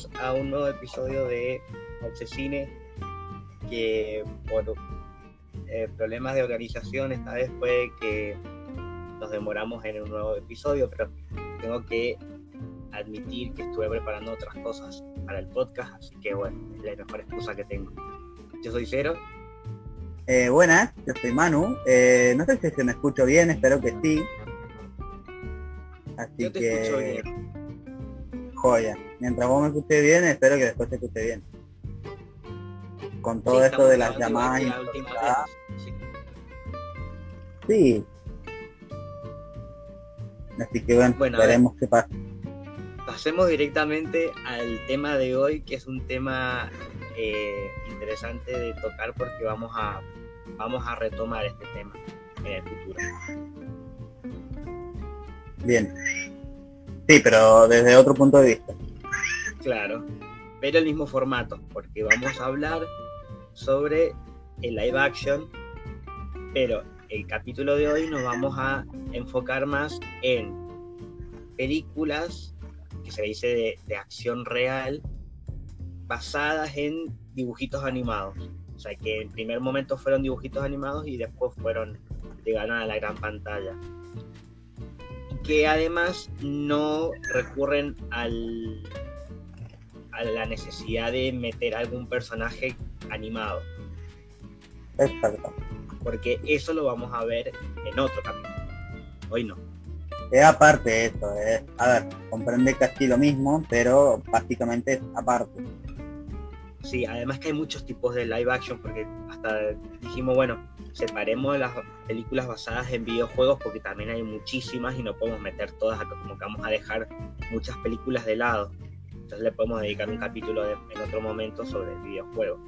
Bienvenidos a un nuevo episodio de Cine que por eh, problemas de organización esta vez fue que nos demoramos en un nuevo episodio, pero tengo que admitir que estuve preparando otras cosas para el podcast, así que bueno, es la mejor excusa que tengo. Yo soy Cero. Eh, buenas, yo soy Manu. Eh, no sé si se me escucho bien, espero que sí. Así Yo te que... escucho bien. Joya. Mientras vos me escuches bien, espero que después se escuche bien. Con todo Sí, esto de las llamadas. la última vez, sí. Sí. Así que bueno, Bueno, ver. veremos qué pasa. Pasemos directamente al tema de hoy, que es un tema eh, interesante de tocar porque vamos a, vamos a retomar este tema en el futuro. Bien. Sí, pero desde otro punto de vista. Claro, pero el mismo formato, porque vamos a hablar sobre el live action, pero el capítulo de hoy nos vamos a enfocar más en películas que se dice de, acción real basadas en dibujitos animados. O sea, que en primer momento fueron dibujitos animados y después fueron, llegaron a la gran pantalla. Que además no recurren al, a la necesidad de meter algún personaje animado, Exacto. porque eso lo vamos a ver en otro capítulo. Hoy no. Es aparte eso, es, a ver, comprende casi lo mismo, pero básicamente es aparte. Sí, además que hay muchos tipos de live action, porque hasta dijimos, bueno, separemos las películas basadas en videojuegos, porque también hay muchísimas y no podemos meter todas acá, como que vamos a dejar muchas películas de lado. Entonces le podemos dedicar un capítulo de- en otro momento sobre el videojuego.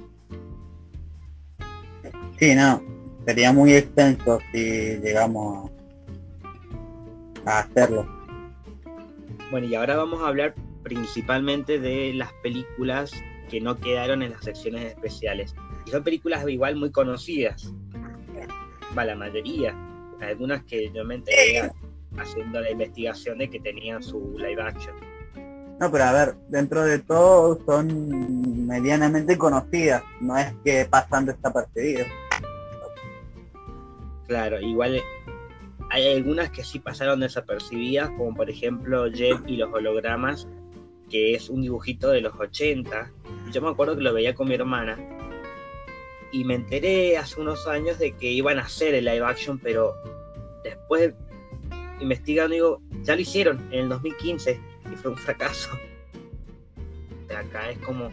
Sí, no, sería muy extenso si llegamos a hacerlo. Bueno, y ahora vamos a hablar principalmente de las películas que no quedaron en las secciones especiales. Y son películas igual muy conocidas. Va, la mayoría. Algunas que yo me enteré haciendo la investigación de que tenían su live action. No, pero a ver, dentro de todo son medianamente conocidas, no es que pasan desapercibidos. Claro, igual hay algunas que sí pasaron desapercibidas, como por ejemplo Jet y los hologramas, que es un dibujito de los 80. Yo me acuerdo que lo veía con mi hermana y me enteré hace unos años de que iban a hacer el live action, pero después investigando digo, ya lo hicieron en el 2015 y fue un fracaso. Acá es como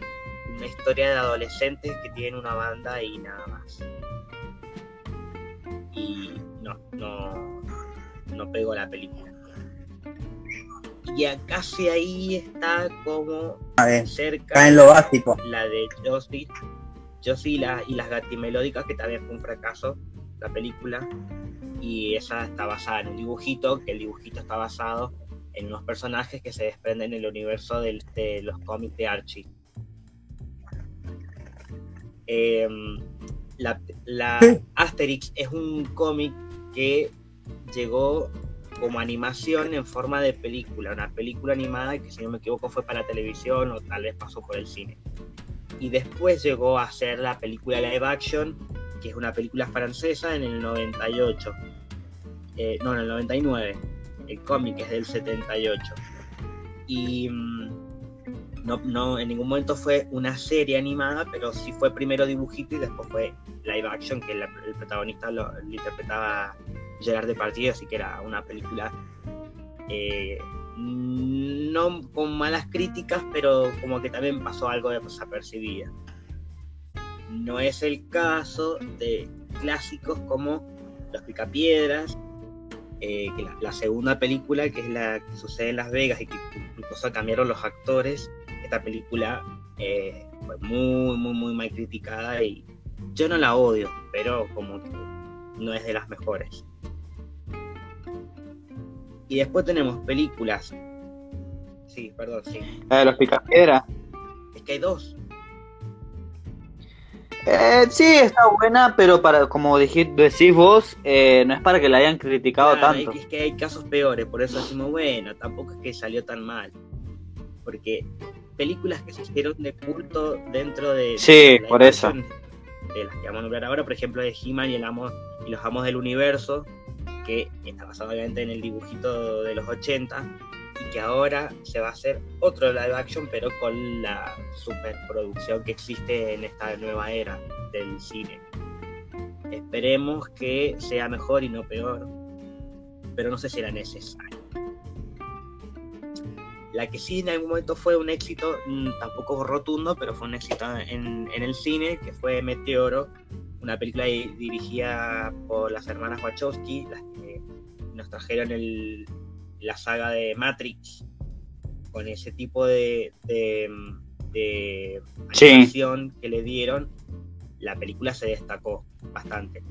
una historia de adolescentes que tienen una banda y nada más y no, no, no pegó la película. Y ya casi ahí está como A ver, cerca en lo básico. la de Josie, Josie y, la- y las gatimelódicas, que también fue un fracaso, la película. Y esa está basada en un dibujito, que el dibujito está basado en unos personajes que se desprenden en el universo del- de los cómics de Archie. Em, la. Asterix es un cómic que llegó como animación en forma de película, una película animada que si no me equivoco fue para televisión o tal vez pasó por el cine. Y después llegó a ser la película live action, que es una película francesa en el 98. Eh, no, en el 99. El cómic es del 78. Y mm, no, no, en ningún momento fue una serie animada, pero sí fue primero dibujito y después fue live action, que el protagonista lo, lo interpretaba Gerard Depardieu, así que era una película eh, no con malas críticas, pero como que también pasó algo desapercibida. No es el caso de clásicos como Los Picapiedras, eh, que la, la segunda película, que es la que sucede en Las Vegas y que incluso cambiaron los actores, esta película eh, fue muy, muy, muy mal criticada y yo no la odio, pero como que no es de las mejores. Y después tenemos películas. Sí, perdón, sí. La de los picapiedra. Es que hay dos. Eh, sí, está buena, pero para como dijiste, decís vos, eh, no es para que la hayan criticado Claro, tanto. Es que hay casos peores, por eso decimos, bueno, tampoco es que salió tan mal. porque películas que se hicieron de culto dentro de... Sí, de live por eso. action, De las que vamos a nombrar ahora, por ejemplo, de He-Man y, el Amo- y los Amos del Universo, que está basado obviamente en el dibujito de los 80, y que ahora se va a hacer otro live action, pero con la superproducción que existe en esta nueva era del cine. Esperemos que sea mejor y no peor, pero no sé si era necesario. La que sí en algún momento fue un éxito, mm, tampoco rotundo, pero fue un éxito en, en el cine, que fue Meteoro, una película di- dirigida por las hermanas Wachowski, las que nos trajeron el- la saga de Matrix, con ese tipo de, de, de Sí. animación que le dieron, la película se destacó bastante.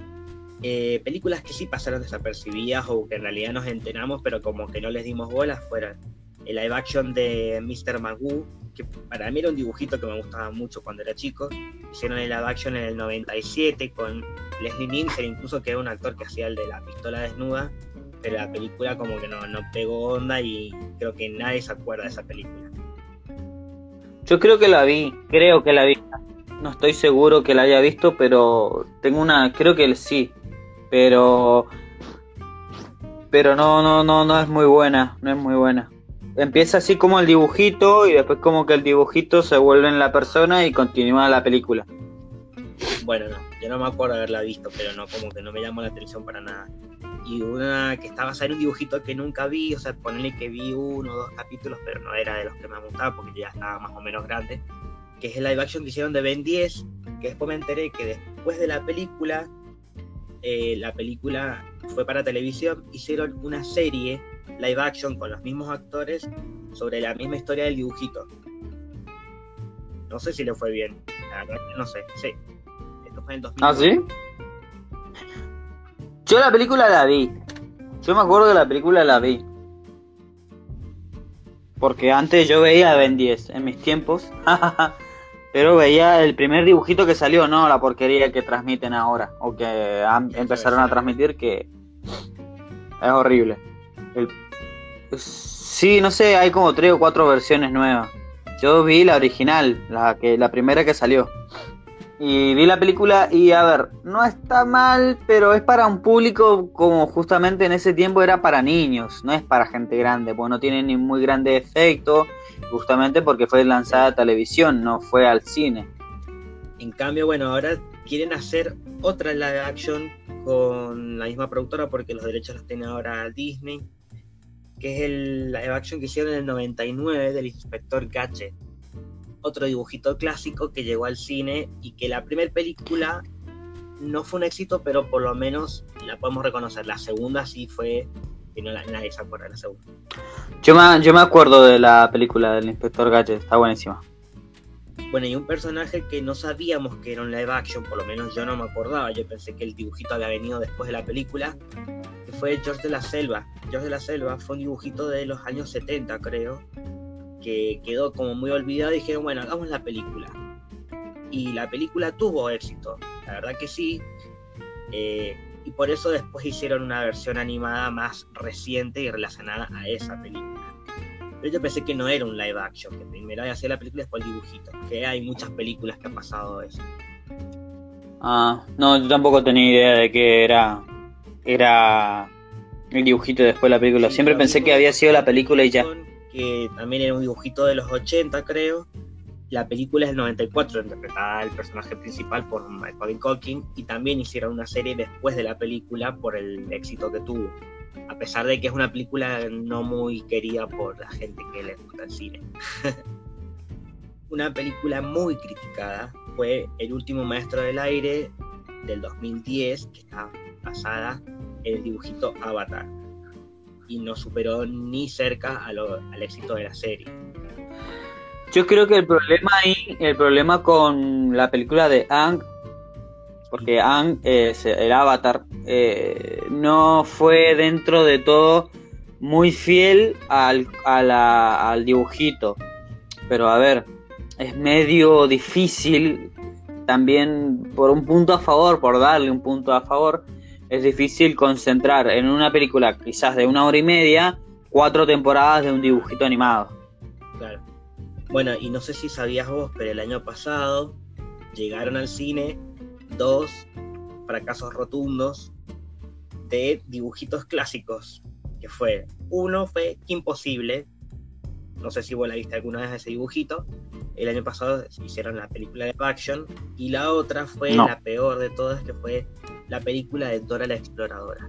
Eh, películas que sí pasaron desapercibidas o que en realidad nos enteramos, pero como que no les dimos bolas, fueron el live action de Mr. Magoo, que para mí era un dibujito que me gustaba mucho cuando era chico. Hicieron el live action en el 97 con Leslie Nielsen, incluso que era un actor que hacía el de la pistola desnuda, pero la película como que no, no pegó onda y creo que nadie se acuerda de esa película. Yo creo que la vi, creo que la vi. No estoy seguro que la haya visto, pero tengo una, creo que sí, pero pero no no no no es muy buena, no es muy buena. Empieza así como el dibujito y después como que el dibujito se vuelve en la persona y continúa la película. Bueno, no, yo no me acuerdo haberla visto, pero no, como que no me llamó la atención para nada. Y una que estaba en un dibujito que nunca vi, o sea, ponerle que vi uno o dos capítulos, pero no era de los que me gustaba porque ya estaba más o menos grande, que es el live action que hicieron de Ben 10, que después me enteré que después de la película, eh, la película fue para televisión, hicieron una serie live action con los mismos actores sobre la misma historia del dibujito. No sé si le fue bien, no sé, sí. Esto fue en 2000. ¿Ah, sí? Yo la película la vi. Yo me acuerdo que la película la vi. Porque antes yo veía Ben 10 en mis tiempos. Pero veía el primer dibujito que salió, no la porquería que transmiten ahora. O que han- empezaron a transmitir que es horrible. El- sí, no sé, hay como tres o cuatro versiones nuevas. Yo vi la original, la que la primera que salió. Y vi la película y a ver, no está mal, pero es para un público como justamente en ese tiempo era para niños, no es para gente grande, porque no tiene ni muy grande efecto, justamente porque fue lanzada a televisión, no fue al cine. En cambio, bueno, ahora quieren hacer otra live action con la misma productora porque los derechos los tiene ahora Disney, que es el live action que hicieron en el 99 del Inspector Gadget. Otro dibujito clásico que llegó al cine y que la primera película no fue un éxito, pero por lo menos la podemos reconocer. La segunda sí fue, que no la- nadie se acuerda de la segunda. Yo me, yo me acuerdo de la película del Inspector Gadget, está buenísima. Bueno, y un personaje que no sabíamos que era un live action, por lo menos yo no me acordaba, yo pensé que el dibujito había venido después de la película, fue George de la Selva. George de la Selva fue un dibujito de los años 70, creo, que quedó como muy olvidado y dijeron, bueno, hagamos la película. Y la película tuvo éxito, la verdad que sí. eh, y por eso después hicieron una versión animada más reciente y relacionada a esa película. Pero yo pensé que no era un live action, que primero había sido la película y después el dibujito. Que hay muchas películas que ha pasado eso. Ah, no, yo tampoco tenía idea de que era era el dibujito después la película. Sí, Siempre pensé que había sido la película y ya. Que también era un dibujito de los 80, creo. La película es del 94, interpretada el personaje principal por Michael Culkin. Y también hicieron una serie después de la película por el éxito que tuvo. A pesar de que es una película no muy querida por la gente que le gusta el cine. una película muy criticada fue El último maestro del aire del 2010, que está basada el dibujito Avatar. Y no superó ni cerca al éxito de la serie. Yo creo que el problema ahí, el problema con la película de Ang, porque Ang, se- el avatar, eh, no fue dentro de todo muy fiel al, a la- al dibujito. Pero a ver, es medio difícil también por un punto a favor, por darle un punto a favor, es difícil concentrar en una película quizás de una hora y media cuatro temporadas de un dibujito animado. Claro. Bueno, y no sé si sabías vos, pero el año pasado llegaron al cine dos fracasos rotundos de dibujitos clásicos, que fue, uno fue Imposible, no sé si vos la viste alguna vez ese dibujito, el año pasado hicieron la película de action, y la otra fue No. la peor de todas, que fue la película de Dora la Exploradora.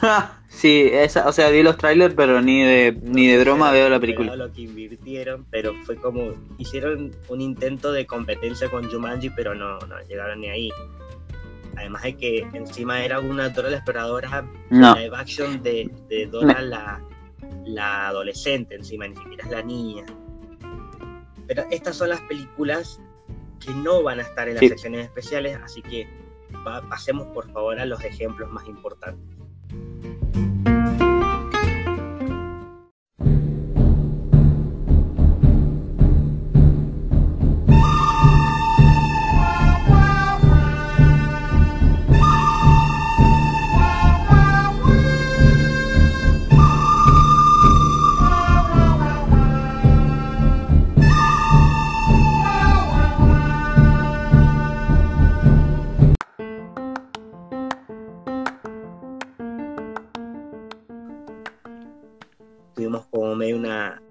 sí, esa, o sea, vi los trailers, pero ni de, ni de broma veo la película. Lo que invirtieron, pero fue como hicieron un intento de competencia con Jumanji, pero no, no llegaron ni ahí. Además de que encima era una Dora la exploradora No, live action de, de Dora la, la adolescente, encima ni siquiera es la niña. Pero estas son las películas que no van a estar en las Sí. secciones especiales, así que pa- pasemos por favor a los ejemplos más importantes. Tuvimos como medio una,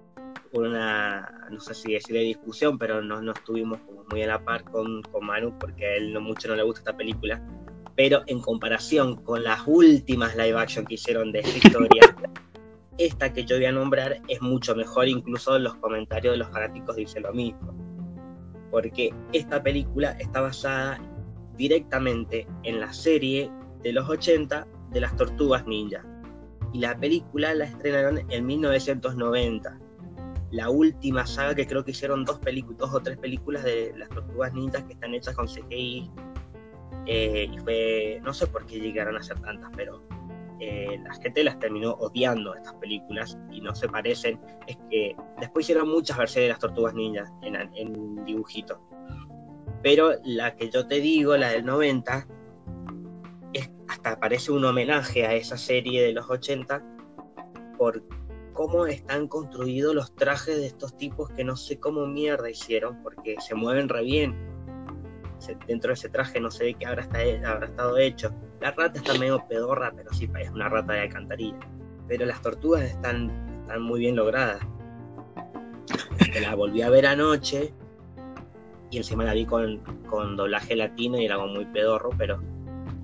una no sé si decir de discusión, pero no, no estuvimos como muy a la par con, con Manu porque a él no mucho no le gusta esta película. Pero en comparación con las últimas live action que hicieron de esta historia, esta que yo voy a nombrar es mucho mejor, incluso los comentarios de los fanáticos dicen lo mismo. Porque esta película está basada directamente en la serie de los 80 de las tortugas ninja y la película la estrenaron en 1990. La última saga que creo que hicieron dos dos o tres películas de las tortugas ninjas que están hechas con CGI. eh, y fue, no sé por qué llegaron a ser tantas, pero eh, la gente las terminó odiando estas películas y no se parecen. Es que después hicieron muchas versiones de las tortugas ninjas en, en dibujito. Pero la que yo te digo, la del 90, es, hasta parece un homenaje a esa serie de los 80 por cómo están construidos los trajes de estos tipos que no sé cómo mierda hicieron porque se mueven re bien. Dentro de ese traje no sé de qué habrá, esta- habrá estado hecho. La rata está medio pedorra, pero sí es una rata de alcantarilla. Pero las tortugas están, están muy bien logradas. Que la volví a ver anoche y encima la vi con, con doblaje latino y era como muy pedorro, pero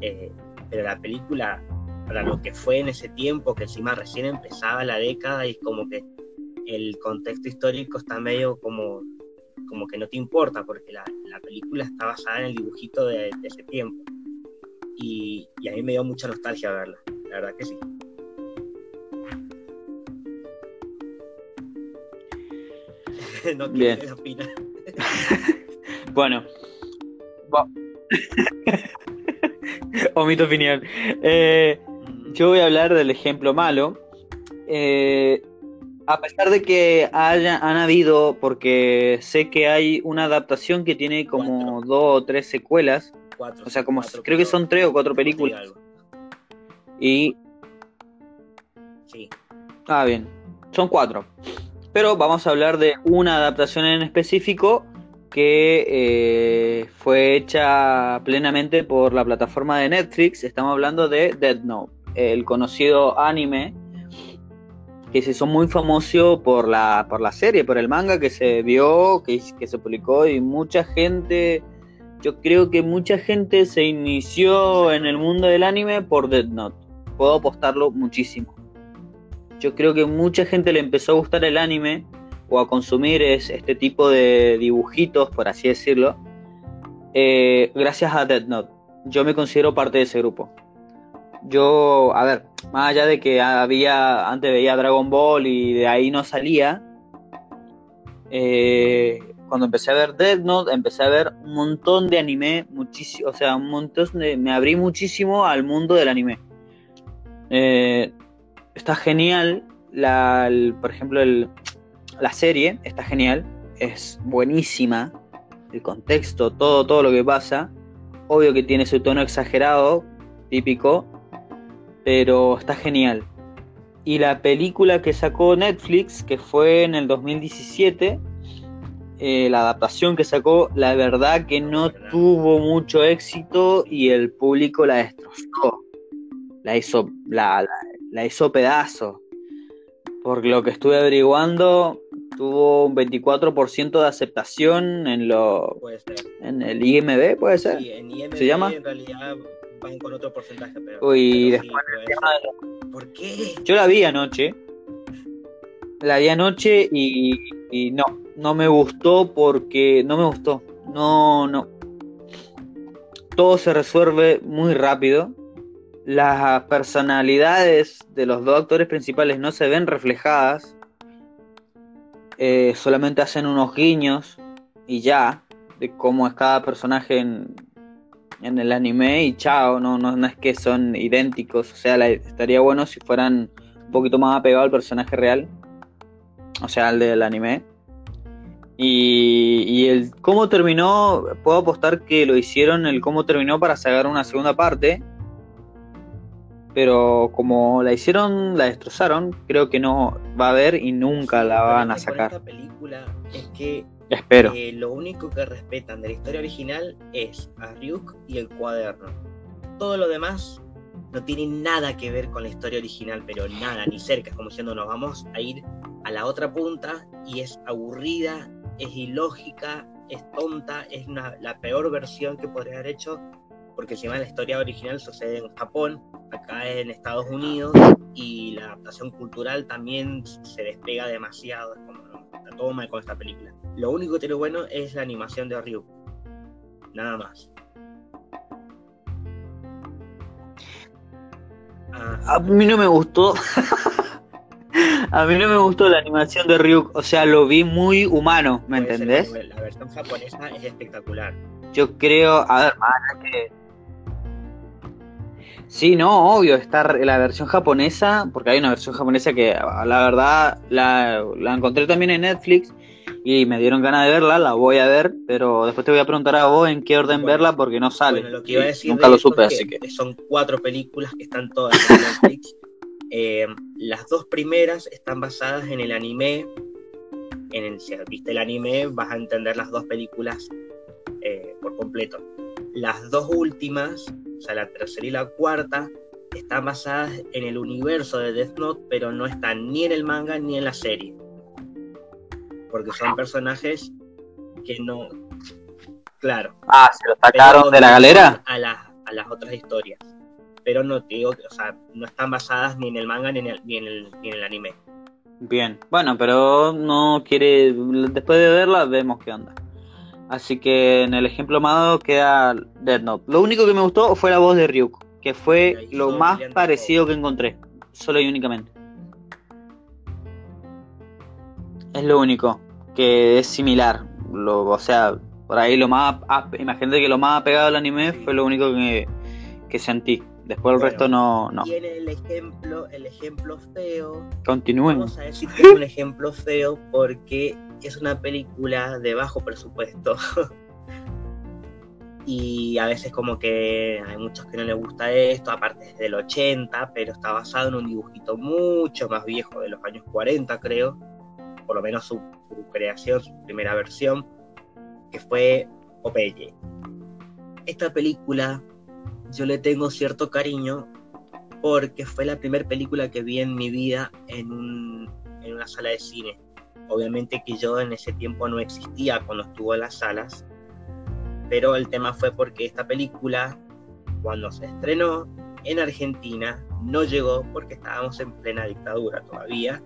eh, pero la película, para lo que fue en ese tiempo, que encima recién empezaba la década y como que el contexto histórico está medio como, como que no te importa, porque la, la película está basada en el dibujito de, de ese tiempo. Y, y a mí me dio mucha nostalgia verla, la verdad que sí. no Bien. opinar. bueno. Omito opinión. Eh, yo voy a hablar del ejemplo malo. Eh, a pesar de que haya, han habido, porque sé que hay una adaptación que tiene como dos o tres secuelas, Cuatro, o sea, como cuatro, creo que son tres o cuatro películas. Y Sí, Ah, bien. Son cuatro. Pero vamos a hablar de una adaptación en específico que eh, fue hecha plenamente por la plataforma de Netflix. Estamos hablando de Dead Note, el conocido anime que se hizo muy famoso por la, por la serie, por el manga que se vio, que, que se publicó y mucha gente, yo creo que mucha gente se inició en el mundo del anime por Dead Note. Puedo apostarlo muchísimo. Yo creo que mucha gente le empezó a gustar el anime o a consumir es, este tipo de dibujitos, por así decirlo, eh, gracias a Dead Note. Yo me considero parte de ese grupo. Yo, a ver, más allá de que había, antes veía Dragon Ball y de ahí no salía, eh, cuando empecé a ver Dead Note, empecé a ver un montón de anime, muchísimo, o sea, un montón de, me abrí muchísimo al mundo del anime. Eh, está genial, la, por ejemplo, el- la serie está genial, es buenísima, el contexto, todo, todo lo que pasa, obvio que tiene su tono exagerado, típico, pero está genial. Y la película que sacó Netflix, que fue en el 2017, eh, la adaptación que sacó, la verdad que no tuvo mucho éxito y el público la destrozó. La hizo, la, la, la hizo pedazo. Por lo que estuve averiguando, tuvo un 24% de aceptación en lo Puede ser. en el IMB, puede ser. Sí, en IMDb ¿Se llama? en realidad van con otro porcentaje, pero. Uy, pero después puede tema ser. ¿Por qué? Yo la vi anoche. La vi anoche y, y no, no me gustó porque no me gustó. No, no. Todo se resuelve muy rápido. Las personalidades de los dos actores principales no se ven reflejadas. Eh, solamente hacen unos guiños y ya de cómo es cada personaje en, el anime y chao, no, no, es que son idénticos, o sea, estaría bueno si fueran un poquito más apegados al personaje real, o sea, al del anime. Y, y el cómo terminó, puedo apostar que lo hicieron el cómo terminó para sacar una segunda parte, pero como la hicieron, la destrozaron, creo que no va a haber y nunca Sí, la van a sacar. Esta película es que Espero. eh, lo único que respetan de la historia original es a Ryuk y el cuaderno. Todo lo demás no tiene nada que ver con la historia original, pero nada, ni cerca. Es como diciendo, nos vamos a ir a la otra punta y es aburrida, es ilógica, es tonta, es una- la peor versión que podría haber hecho, porque encima la historia original sucede en Japón, acá en Estados Unidos, y la adaptación cultural también se despega demasiado. Es como, todo mal con esta película. Lo único que tiene bueno es la animación de Ryuk. Nada más. Ah, A mí no me gustó. A mí no me gustó la animación de Ryuk. O sea, lo vi muy humano, ¿me entendés? La versión japonesa es espectacular. Yo creo. A ver, más que. Sí, no, obvio, está la versión japonesa, porque hay una versión japonesa que la verdad la, la encontré también en Netflix y me dieron ganas de verla, la voy a ver, pero después te voy a preguntar a vos en qué orden Bueno, verla porque no sale. Bueno, lo que iba a decir nunca de lo supe, así que. Son cuatro películas que están todas en Netflix. Eh, las dos primeras están basadas en el anime. En el, si viste el anime, vas a entender las dos películas eh, por completo. Las dos últimas, o sea, la tercera y la cuarta, están basadas en el universo de Death Note, pero no están ni en el manga ni en la serie. Porque son personajes que no. Claro, Ah, ¿se lo sacaron de la galera? A las, a las otras historias. Pero no te digo, que, o sea, no están basadas ni en el manga ni en el, ni en el, ni en el anime. Bien, bueno, pero no quiere. Después de verla, vemos qué onda. Así que en el ejemplo amado queda Dead Note. Lo único que me gustó fue la voz de Ryuk, que fue lo más parecido que encontré. Solo y únicamente. Es lo único que es similar. Lo, o sea, por ahí lo más. Imagínate que lo más apegado al anime Sí. fue lo único que, que sentí. Después el Bueno, resto no. no. En el ejemplo, el ejemplo feo, Continúen. vamos a decir que es un ejemplo feo porque es una película de bajo presupuesto. y a veces como que hay muchos que no les gusta esto, aparte es del 80, pero está basado en un dibujito mucho más viejo de los años 40 creo, por lo menos su, creación, su primera versión, que fue Popeye. Esta película yo le tengo cierto cariño porque fue la primera película que vi en mi vida en una sala de cine. Obviamente que yo en ese tiempo no existía cuando estuvo en las salas, pero el tema fue porque esta película, cuando se estrenó en Argentina, no llegó porque estábamos en plena dictadura todavía.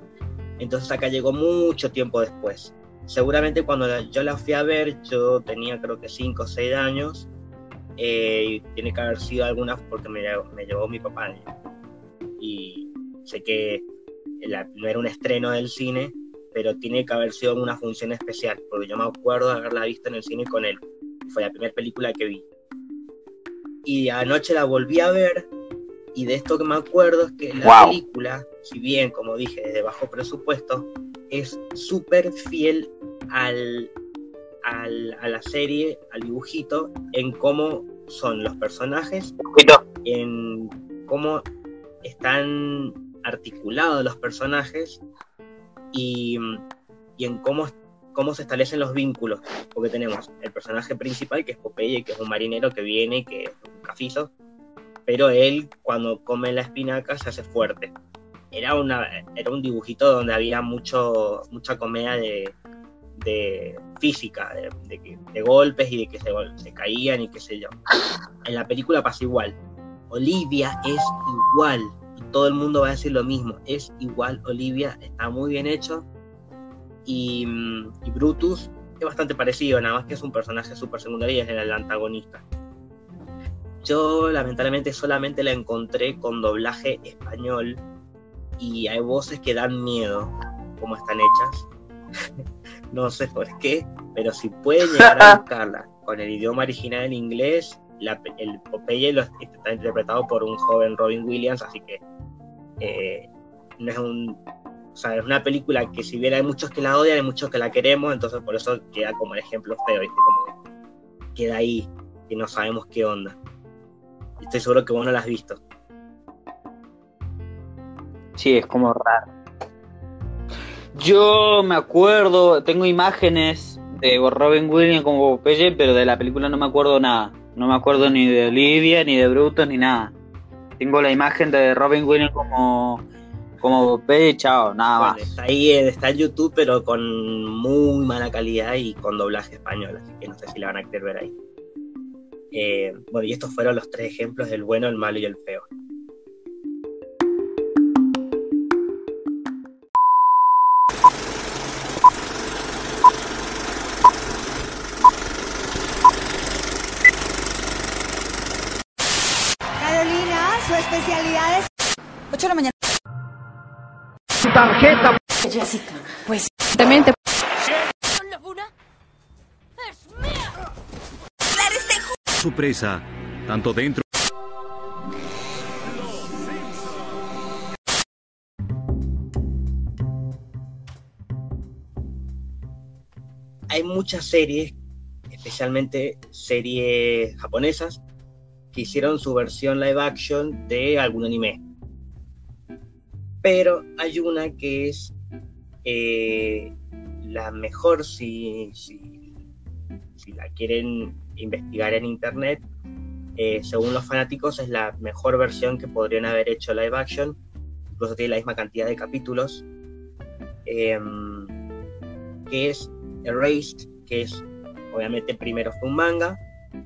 Entonces acá llegó mucho tiempo después. Seguramente cuando yo la fui a ver, yo tenía creo que 5 o 6 años. eh, tiene que haber sido alguna porque me, me llevó mi papá. Y sé que la- no era un estreno del cine, pero tiene que haber sido una función especial, porque yo me acuerdo de haberla visto en el cine con él. Fue la primera película que vi. Y anoche la volví a ver, y de esto que me acuerdo es que la Wow. película, si bien, como dije, es de bajo presupuesto, es súper fiel al, al- a la serie, al dibujito, en cómo son los personajes en cómo están articulado de los personajes y, y en cómo, cómo se establecen los vínculos. Porque tenemos el personaje principal, que es Popeye, que es un marinero que viene, que es un cafizo, pero él cuando come la espinaca se hace fuerte. Era, una, era un dibujito donde había mucho, mucha comedia de, de física, de, de, golpes y de que se, se caían y qué sé yo. En la película pasa igual. Olivia es igual. Todo el mundo va a decir lo mismo. Es igual Olivia. Está muy bien hecho. Y, mm, y Brutus es bastante parecido. Nada más que es un personaje súper secundario y es el antagonista. Yo lamentablemente solamente la encontré con doblaje español. Y hay voces que dan miedo como están hechas. no sé por qué, pero si pueden llegar a buscarla con el idioma original en inglés, el Popeye lo, está interpretado por un joven Robin Williams, así que eh, no es un. O sea, es una película que si bien hay muchos que la odian, hay muchos que la queremos, entonces por eso queda como el ejemplo feo, ¿viste? Como queda ahí, y no sabemos qué onda. Estoy seguro que vos no la has visto. Sí, es como raro. Yo me acuerdo, tengo imágenes de Robin Williams como Popeye, pero de la película no me acuerdo nada. No me acuerdo ni de Olivia, ni de Bruto, ni nada. Tengo la imagen de Robin Williams como, como Popeye, chao, nada más. Está ahí, está en YouTube, pero con muy mala calidad y con doblaje español, así que no sé si la van a querer ver ahí. Eh, bueno, y estos fueron los tres ejemplos del bueno, el malo y el feo. Especialidad es 8 de la mañana. Tarjeta. Jessica, pues. La funa es mía. Su presa, tanto dentro. Hay muchas series, especialmente series japonesas, hicieron su versión live action de algún anime. Pero hay una que es eh, la mejor si, la quieren investigar en internet. Eh, según los fanáticos es la mejor versión que podrían haber hecho live action. Incluso tiene la misma cantidad de capítulos. Em, que es Erased, que es obviamente primero fue un manga,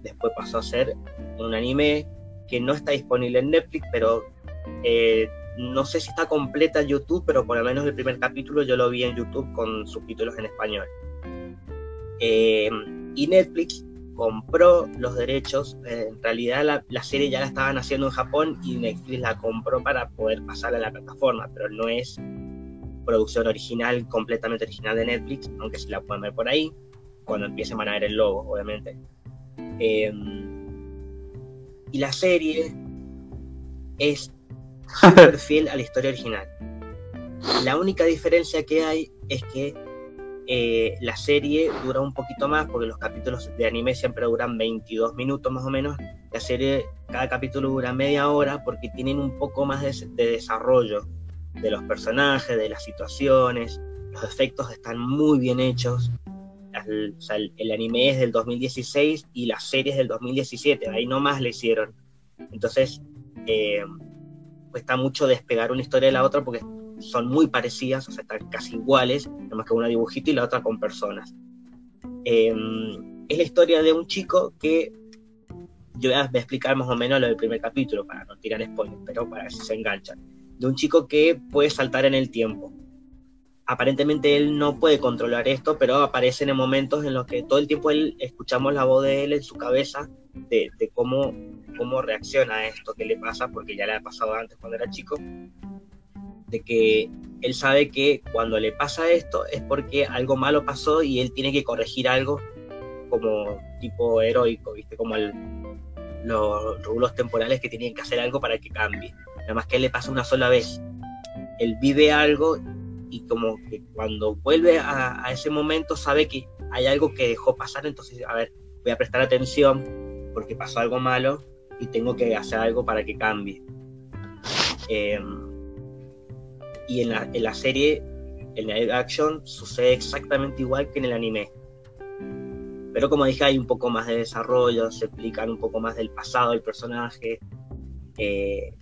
después pasó a ser un anime que no está disponible en Netflix, pero eh, no sé si está completa en YouTube, pero por lo menos el primer capítulo yo lo vi en YouTube con subtítulos en español. Eh, y Netflix compró los derechos, eh, en realidad la, serie ya la estaban haciendo en Japón y Netflix la compró para poder pasarla a la plataforma, pero no es producción original, completamente original de Netflix, aunque sí la pueden ver por ahí, cuando empiecen a ver el logo, obviamente. Y la serie es súper fiel a la historia original. La única diferencia que hay es que eh, la serie dura un poquito más, porque los capítulos de anime siempre duran 22 minutos más o menos. La serie, cada capítulo dura media hora porque tienen un poco más de, desarrollo de los personajes, de las situaciones. Los efectos están muy bien hechos. El, el, anime es del 2016 y la serie es del 2017, ahí nomás le hicieron. Entonces, eh, cuesta mucho despegar una historia de la otra porque son muy parecidas, o sea, están casi iguales, nada más que una dibujito y la otra con personas. Eh, es la historia de un chico que yo voy a explicar más o menos lo del primer capítulo para no tirar spoilers, pero para si se enganchan. De un chico que puede saltar en el tiempo aparentemente él no puede controlar esto, pero aparecen en momentos en los que todo el tiempo él, escuchamos la voz de él en su cabeza de, cómo, cómo reacciona a esto que le pasa, porque ya le ha pasado antes cuando era chico, de que él sabe que cuando le pasa esto es porque algo malo pasó y él tiene que corregir algo como tipo heroico, ¿viste? Como el, los rulos temporales que tienen que hacer algo para que cambie. Nada más que él le pasa una sola vez. Él vive algo y como que cuando vuelve a, ese momento sabe que hay algo que dejó pasar, entonces, a ver, voy a prestar atención porque pasó algo malo y tengo que hacer algo para que cambie. Em, y en la, en la serie, en la action, sucede exactamente igual que en el anime. Pero como dije, hay un poco más de desarrollo, se explican un poco más del pasado del personaje. eh,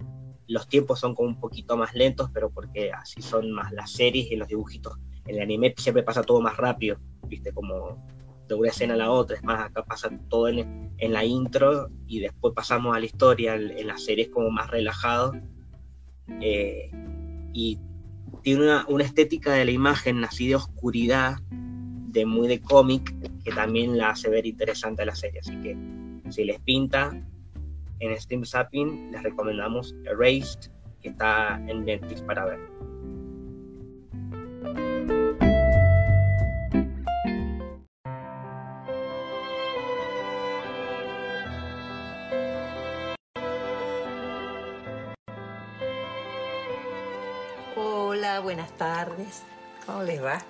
los tiempos son como un poquito más lentos, pero porque así son más las series y los dibujitos. En el anime siempre pasa todo más rápido, viste, como de una escena a la otra. Es más, acá pasa todo en, en la intro y después pasamos a la historia. En, en la serie es como más relajado. Eh, y tiene una, una estética de la imagen así de oscuridad, de muy de cómic, que también la hace ver interesante a la serie. Así que si les pinta en Steam Zapping, les recomendamos Erased, que está en Netflix para ver. Hola, buenas tardes. ¿Cómo les va?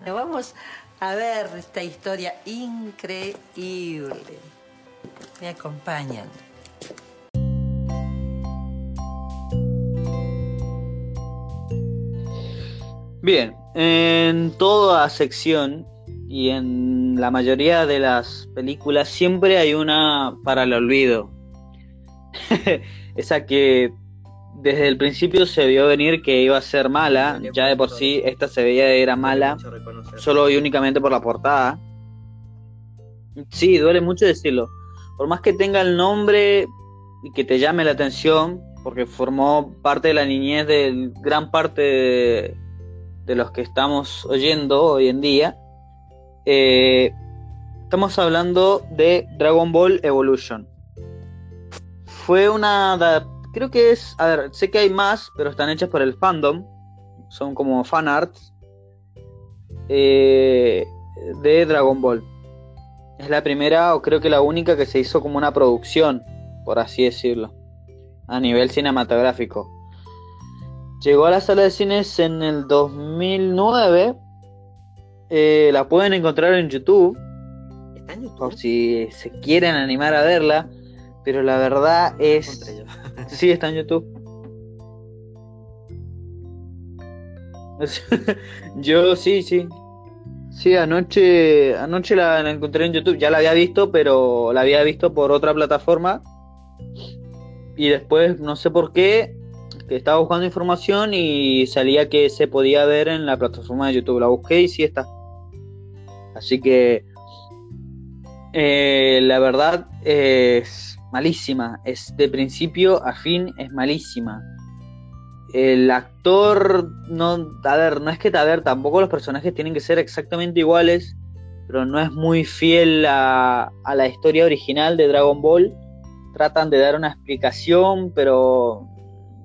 Bueno, Vamos a ver esta historia increíble. Me acompañan. Bien, en toda sección y en la mayoría de las películas siempre hay una para el olvido. Esa que desde el principio se vio venir que iba a ser mala, ya de por sí esta se veía que era mala, solo y únicamente por la portada. Sí, duele mucho decirlo. Por más que tenga el nombre y que te llame la atención, porque formó parte de la niñez de gran parte de, de los que estamos oyendo hoy en día, eh, estamos hablando de Dragon Ball Evolution. Fue una... Creo que es... A ver, sé que hay más, pero están hechas por el fandom. Son como fan arts. eh, de Dragon Ball. Es la primera o creo que la única que se hizo como una producción, por así decirlo, a nivel cinematográfico. Llegó a la sala de cines en el 2009. eh, la pueden encontrar en YouTube ¿Está en YouTube? por si se quieren animar a verla. Pero la verdad es... Sí, está en YouTube. Yo sí, sí. Sí, anoche, anoche la, encontré en YouTube. Ya la había visto, pero la había visto por otra plataforma. Y después, no sé por qué, que estaba buscando información y salía que se podía ver en la plataforma de YouTube. La busqué y sí está. Así que, eh, la verdad es malísima. Es de principio a fin es malísima. El actor no, a ver, no es que a ver, tampoco los personajes tienen que ser exactamente iguales, pero no es muy fiel a, a la historia original de Dragon Ball. Tratan de dar una explicación, pero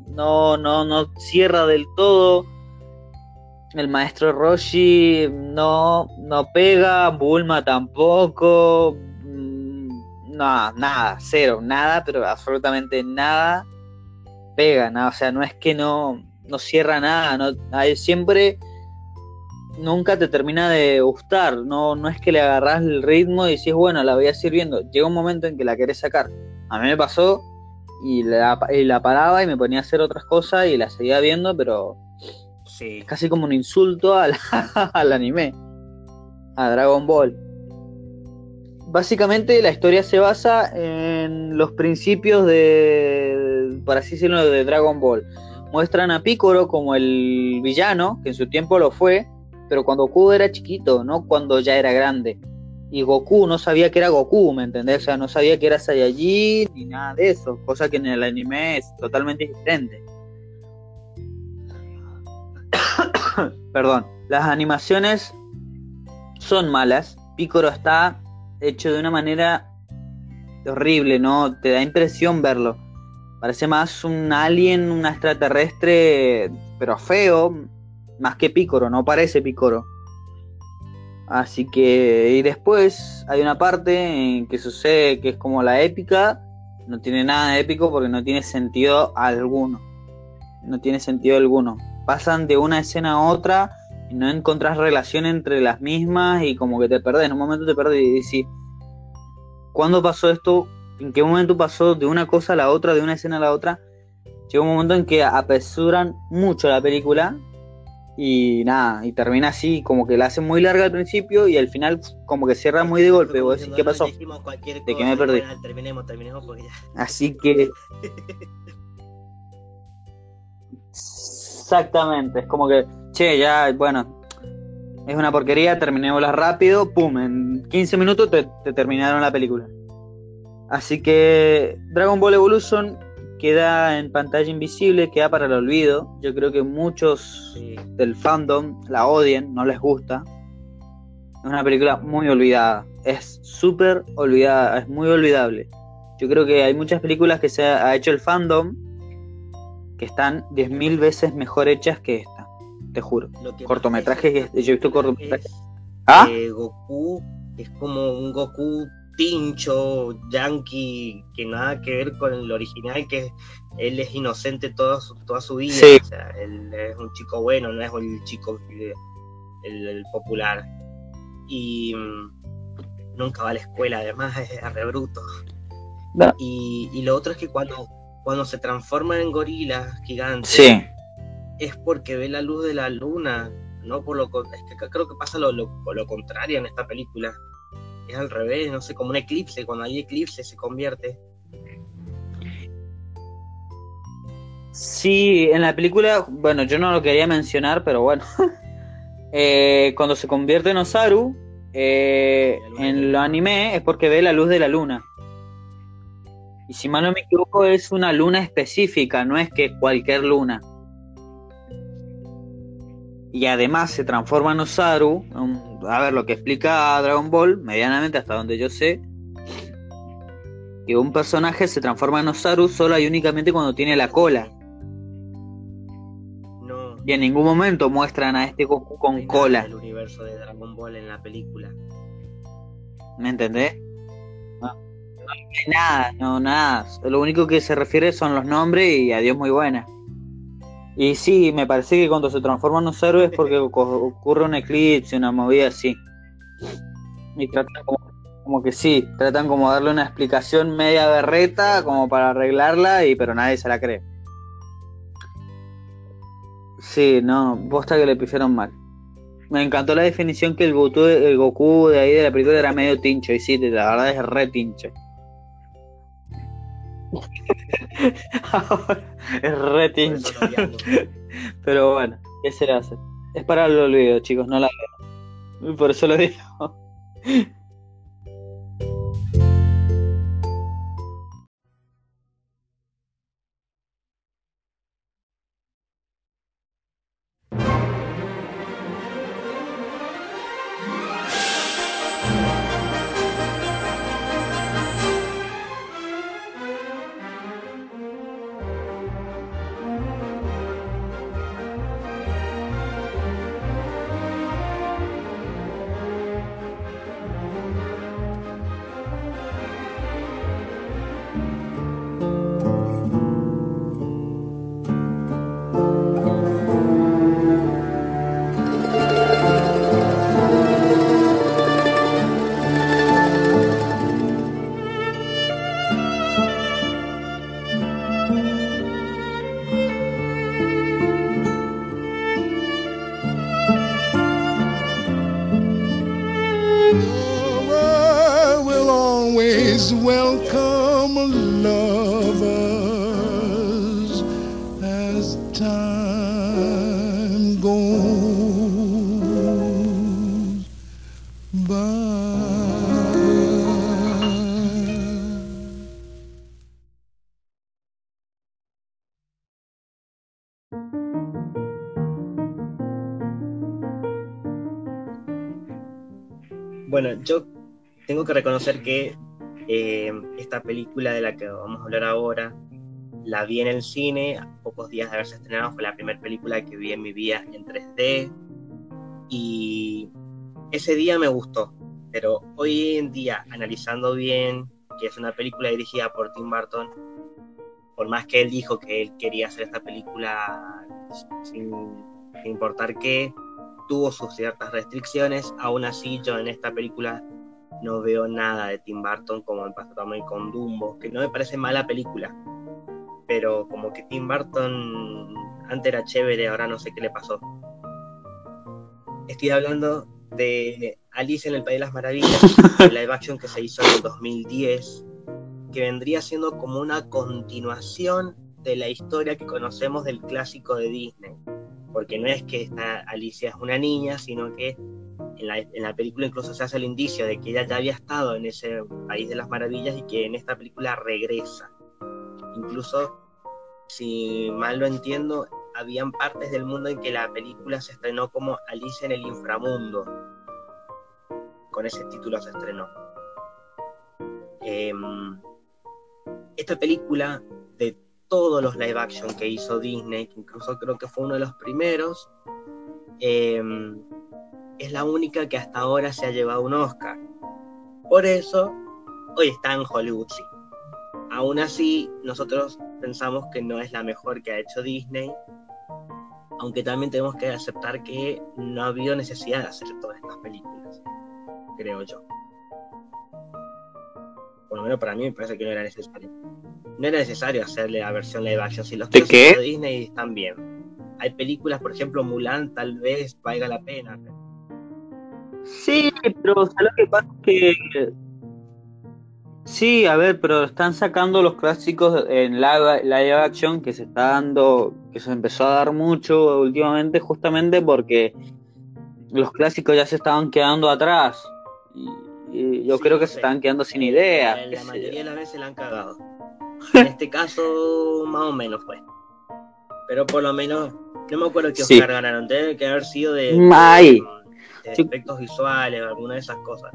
no, no, no cierra del todo. El maestro Roshi no, no pega, Bulma tampoco. mm, No, nada, cero, nada, pero absolutamente nada pega, nada, o sea, no es que no, no cierra nada, no, hay- siempre nunca te termina de gustar, no, no es que le agarrás el ritmo y decís, bueno, la voy a seguir viendo, llega un momento en que la querés sacar. A mí me pasó y la, y la paraba y me ponía a hacer otras cosas y la seguía viendo, pero Sí. es casi como un insulto al, al anime, a Dragon Ball. Básicamente la historia se basa en los principios de, por así decirlo, de Dragon Ball. Muestran a Piccolo como el villano, que en su tiempo lo fue, pero cuando Goku era chiquito, no cuando ya era grande. Y Goku no sabía que era Goku, ¿me entendés? O sea, no sabía que era Saiyajin ni nada de eso, cosa que en el anime es totalmente diferente. Perdón, las animaciones son malas. Piccolo está hecho de una manera horrible, ¿no? Te da impresión verlo. Parece más un alien, un extraterrestre, pero feo, más que Piccolo, no parece Piccolo. Así que, y después hay una parte en que sucede que es como la épica, no tiene nada de épico porque no tiene sentido alguno. No tiene sentido alguno. Pasan de una escena a otra y no encontrás relación entre las mismas y como que te perdés. En un momento te perdés y decís, ¿cuándo pasó esto? ¿En qué momento pasó de una cosa a la otra, de una escena a la otra? llega un momento en que apresuran mucho la película y nada, y termina así, como que la hacen muy larga al principio y al final como que cierra muy de golpe. Vos decís, ¿qué pasó? ¿De cosa, me perdí? terminemos, terminemos porque ya. Así que... Exactamente, es como que, che, ya, bueno, es una porquería, terminémosla rápido, pum, en 15 minutos te, te terminaron la película. Así que Dragon Ball Evolution queda en pantalla invisible, queda para el olvido. Yo creo que muchos del fandom la odian, no les gusta. Es una película muy olvidada, es súper olvidada, es muy olvidable. Yo creo que hay muchas películas que se ha hecho el fandom que están 10.000 veces mejor hechas que esta, te juro. Que Cortometrajes, me que- yo he visto cortometrajes. es ¿Ah? Goku es como un Goku pincho, yankee, que nada que ver con el original, que él es inocente toda su, toda su vida. Sí. O sea, él es un chico bueno, no es el chico el, el popular. Y mm, nunca va a la escuela, además es re bruto. No. Y, y lo otro es que cuando, cuando se transforma en gorila gigante, Sí, es porque ve la luz de la luna, no por lo es que creo que pasa lo, lo, lo contrario en esta película. Es al revés, no sé, como un eclipse, cuando hay eclipse se convierte. Sí, en la película, bueno, yo no lo quería mencionar, pero bueno. Eh, cuando se convierte en Osaru, eh, en lo anime es porque ve la luz de la luna. Y si mal no me equivoco, es una luna específica, no es que cualquier luna. Y además se transforma en Osaru. un- a ver, lo que explica Dragon Ball, medianamente hasta donde yo sé, que un personaje se transforma en Osaru solo y únicamente cuando tiene la cola. No, Y en ningún momento muestran a este Goku con cola. universo de Dragon Ball en la película. ¿Me entendés? No, no hay nada, no, nada. Lo único que se refiere son los nombres y adiós muy buena. Y sí, me parece que cuando se transforman en Osaru es porque ocurre un eclipse, una movida así. Y tratan como, como que sí, tratan como darle una explicación media berreta como para arreglarla, y pero nadie se la cree. Sí, no, posta que le pifiaron mal. Me encantó la definición que el Goku, el Goku de ahí de la película era medio tincho, y sí, la verdad es re tincho. es re tincho. Pero bueno, ¿qué se le hace? Es para el olvido, chicos, no la vean. Por eso lo digo. Que reconocer que eh, esta película de la que vamos a hablar ahora, la vi en el cine, a pocos días de haberse estrenado, fue la primera película que vi en mi vida en 3D y ese día me gustó, pero hoy en día, analizando bien, que es una película dirigida por Tim Burton, por más que él dijo que él quería hacer esta película sin, sin importar qué, tuvo sus ciertas restricciones, aún así yo en esta película no veo nada de Tim Burton como me pasó también con Dumbo, que no me parece mala película, pero como que Tim Burton antes era chévere, ahora no sé qué le pasó. Estoy hablando de Alice en el País de las Maravillas, live action que se hizo en el 2010, que vendría siendo como una continuación de la historia que conocemos del clásico de Disney. Porque no es que esta Alicia es una niña, sino que en la, en la película incluso se hace el indicio de que ella ya había estado en ese país de las maravillas y que en esta película regresa. Incluso, si mal lo entiendo, habían partes del mundo en que la película se estrenó como Alicia en el inframundo. Con ese título se estrenó. Em, esta película, de todos los live action que hizo Disney, que incluso creo que fue uno de los primeros, em, es la única que hasta ahora se ha llevado un Oscar. Por eso, hoy está en Hollywood, sí. Aún así, nosotros pensamos que no es la mejor que ha hecho Disney, aunque también tenemos que aceptar que no ha habido necesidad de hacer todas estas películas, creo yo. Por lo menos para mí me parece que no era necesario. No era necesario hacerle la versión live action. Si los ¿De clásicos qué? de Disney están bien. Hay películas, por ejemplo, Mulan, tal vez valga la pena. Sí, pero ¿sabes lo que pasa? Que sí, a ver, pero están sacando los clásicos en live, live action que se está dando, que se empezó a dar mucho últimamente, justamente porque los clásicos ya se estaban quedando atrás. Y, y yo Sí, creo que se estaban quedando sin ideas. La, la mayoría yo. de las veces la han cagado. En este caso, más o menos fue. Pero por lo menos, no me acuerdo Sí. Oscar ganaron. Debe que haber sido de, ay. de Sí. efectos visuales o alguna de esas cosas.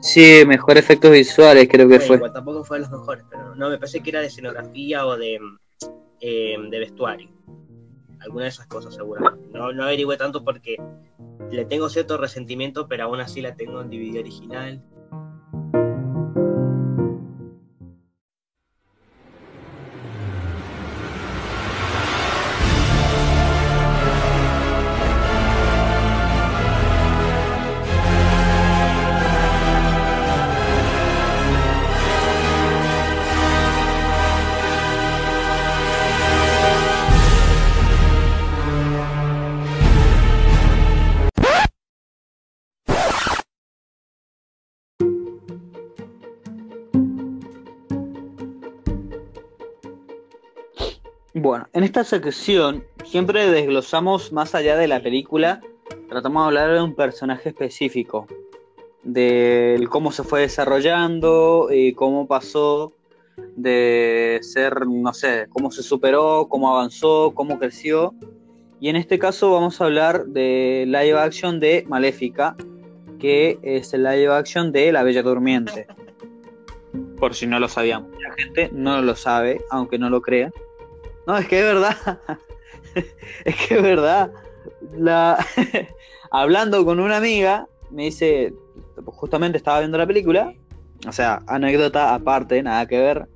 Sí, mejor efectos visuales creo que Bueno, fue. igual tampoco fue de los mejores, pero no, me parece que era de escenografía o de, eh, de vestuario. Alguna de esas cosas, seguramente. No, no averigüé tanto porque le tengo cierto resentimiento, pero aún así la tengo en DVD original. Bueno, en esta sección siempre desglosamos más allá de la película, tratamos de hablar de un personaje específico, de cómo se fue desarrollando y cómo pasó de ser, no sé, cómo se superó, cómo avanzó, cómo creció. Y en este caso vamos a hablar de live action de Maléfica, que es el live action de La Bella Durmiente. Por si no lo sabíamos. La gente no lo sabe, aunque no lo crea. No, es que es verdad. es que es verdad. La... Hablando con una amiga, me dice, justamente estaba viendo la película, o sea, anécdota aparte, nada que ver,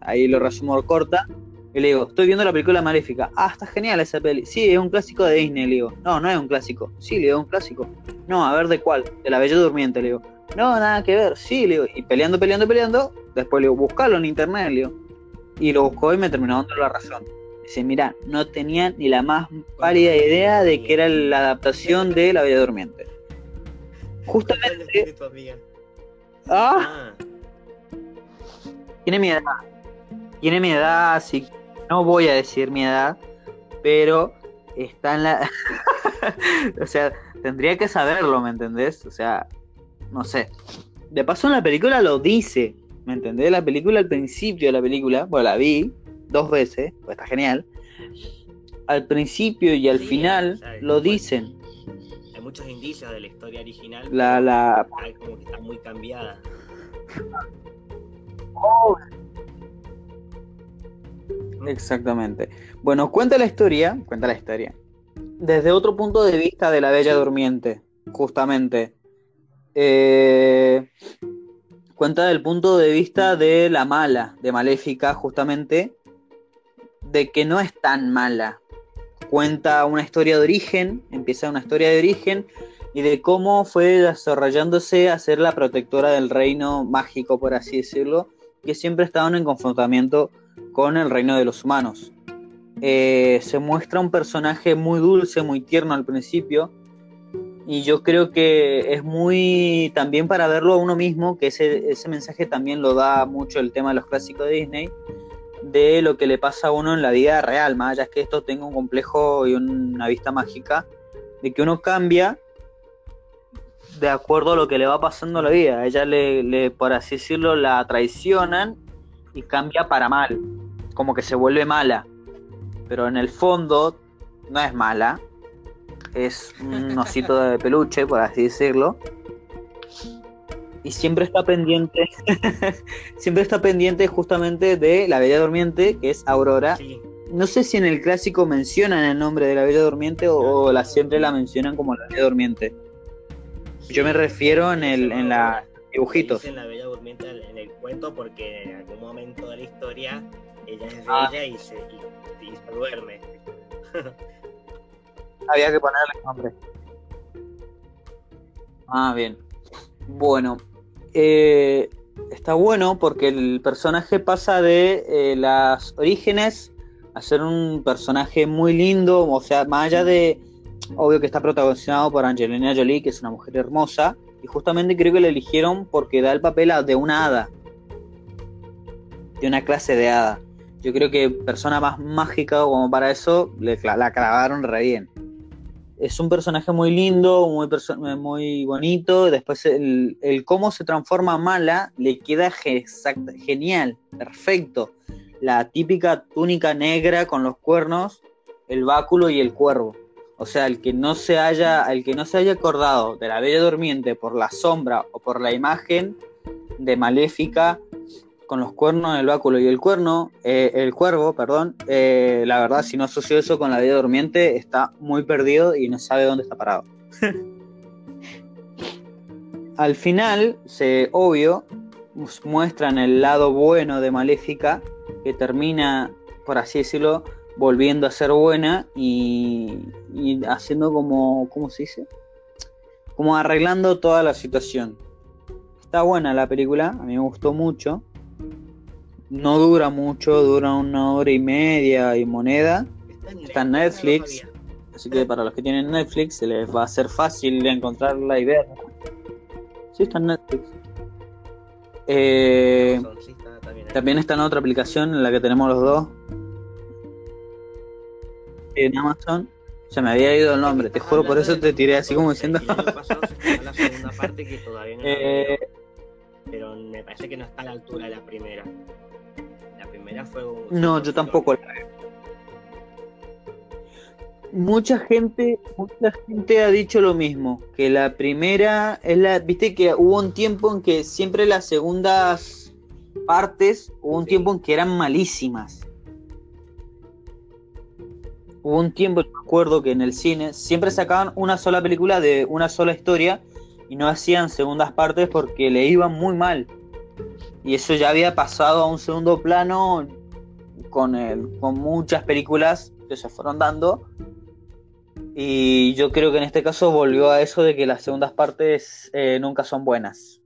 ahí lo resumo corta, y le digo, estoy viendo la película Maléfica, ah, está genial esa peli, sí, es un clásico de Disney, le digo, no, no es un clásico, sí, le digo, un clásico, no, a ver de cuál, de la Bella Durmiente, le digo, no, nada que ver, sí, le digo, y peleando, peleando, peleando, después le digo, buscalo en internet, le digo, y lo buscó y me terminó dando la razón. Dice, mira, no tenía ni la más pálida idea de que era la adaptación de La Bella Durmiente. Justamente, ah, Ah, tiene mi edad. Tiene mi edad, así que no voy a decir mi edad, pero está en la... o sea, tendría que saberlo, ¿me entendés? O sea, no sé. De paso en la película lo dice, ¿me entendés? La película al principio de la película, bueno, la vi dos veces, pues está genial. Al principio y al Sí, final o sea, lo bueno. dicen. hay muchos indicios de la historia original. La, la, como que está muy cambiada. Exactamente. Bueno, cuenta la historia, cuenta la historia, desde otro punto de vista de la Bella Durmiente, justamente. Eh, cuenta del punto de vista de la mala, de Maléfica, justamente, de que no es tan mala. Cuenta una historia de origen, empieza una historia de origen y de cómo fue desarrollándose a ser la protectora del reino mágico, por así decirlo, que siempre estaban en confrontamiento con el reino de los humanos. Eh, se muestra un personaje muy dulce, muy tierno al principio, y yo creo que es muy también para verlo a uno mismo, que ese, ese mensaje también lo da mucho el tema de los clásicos de Disney, de lo que le pasa a uno en la vida real, más allá es que esto tenga un complejo y una vista mágica, de que uno cambia de acuerdo a lo que le va pasando a la vida. A ella le, le, por así decirlo, la traicionan y cambia para mal, como que se vuelve mala. Pero en el fondo no es mala, es un osito de peluche, por así decirlo. Y siempre está pendiente, siempre está pendiente justamente de la Bella Durmiente, que es Aurora. Sí. No sé si en el clásico mencionan el nombre de la Bella Durmiente o, o la siempre la mencionan como la Bella Durmiente. Yo me refiero en el en la dibujitos. Dicen la Bella Durmiente en el cuento porque en algún momento de la historia ella es Ah. bella y, se, y, y se duerme. Había que ponerle nombre. Ah, bien. Bueno, eh, está bueno porque el personaje pasa de eh, las orígenes a ser un personaje muy lindo, o sea, más allá de, obvio que está protagonizado por Angelina Jolie, que es una mujer hermosa, y justamente creo que la eligieron porque da el papel de una hada, de una clase de hada. Yo creo que persona más mágica como para eso le la clavaron re bien es un personaje muy lindo, muy, muy bonito. Después el, el cómo se transforma mala le queda genial, perfecto. La típica túnica negra con los cuernos, el báculo y el cuervo. O sea, el que no se haya, el que no se haya acordado de la Bella Durmiente por la sombra o por la imagen de Maléfica con los cuernos, el báculo y el cuerno, eh, el cuervo, perdón, eh, la verdad, si no asoció eso con la Bella Durmiente, está muy perdido y no sabe dónde está parado. Al final, se, obvio, muestran el lado bueno de Maléfica, que termina, por así decirlo, volviendo a ser buena y, y haciendo como, ¿cómo se dice? Como arreglando toda la situación. Está buena la película, a mí me gustó mucho. No dura mucho, dura una hora y media y moneda. Está en Netflix. Así que para los que tienen Netflix se les va a ser fácil encontrarla y verla. Sí, está en Netflix. Eh, también está en otra aplicación en la que tenemos los dos. En Amazon. Se me había ido el nombre, te juro, por eso te tiré así como diciendo. El año pasado se estrenó la segunda parte que todavía no la Eh, veo, pero me parece que no está a la altura de la primera. Primera fue. No, yo tampoco la. Mucha gente, mucha gente ha dicho lo mismo, que la primera es la, viste que hubo un tiempo en que siempre las segundas partes, hubo un Sí. tiempo en que eran malísimas. Hubo un tiempo, me acuerdo que en el cine siempre sacaban una sola película de una sola historia y no hacían segundas partes porque le iban muy mal. Y eso ya había pasado a un segundo plano con, el, con muchas películas que se fueron dando. Y yo creo que en este caso volvió a eso de que las segundas partes eh, nunca son buenas.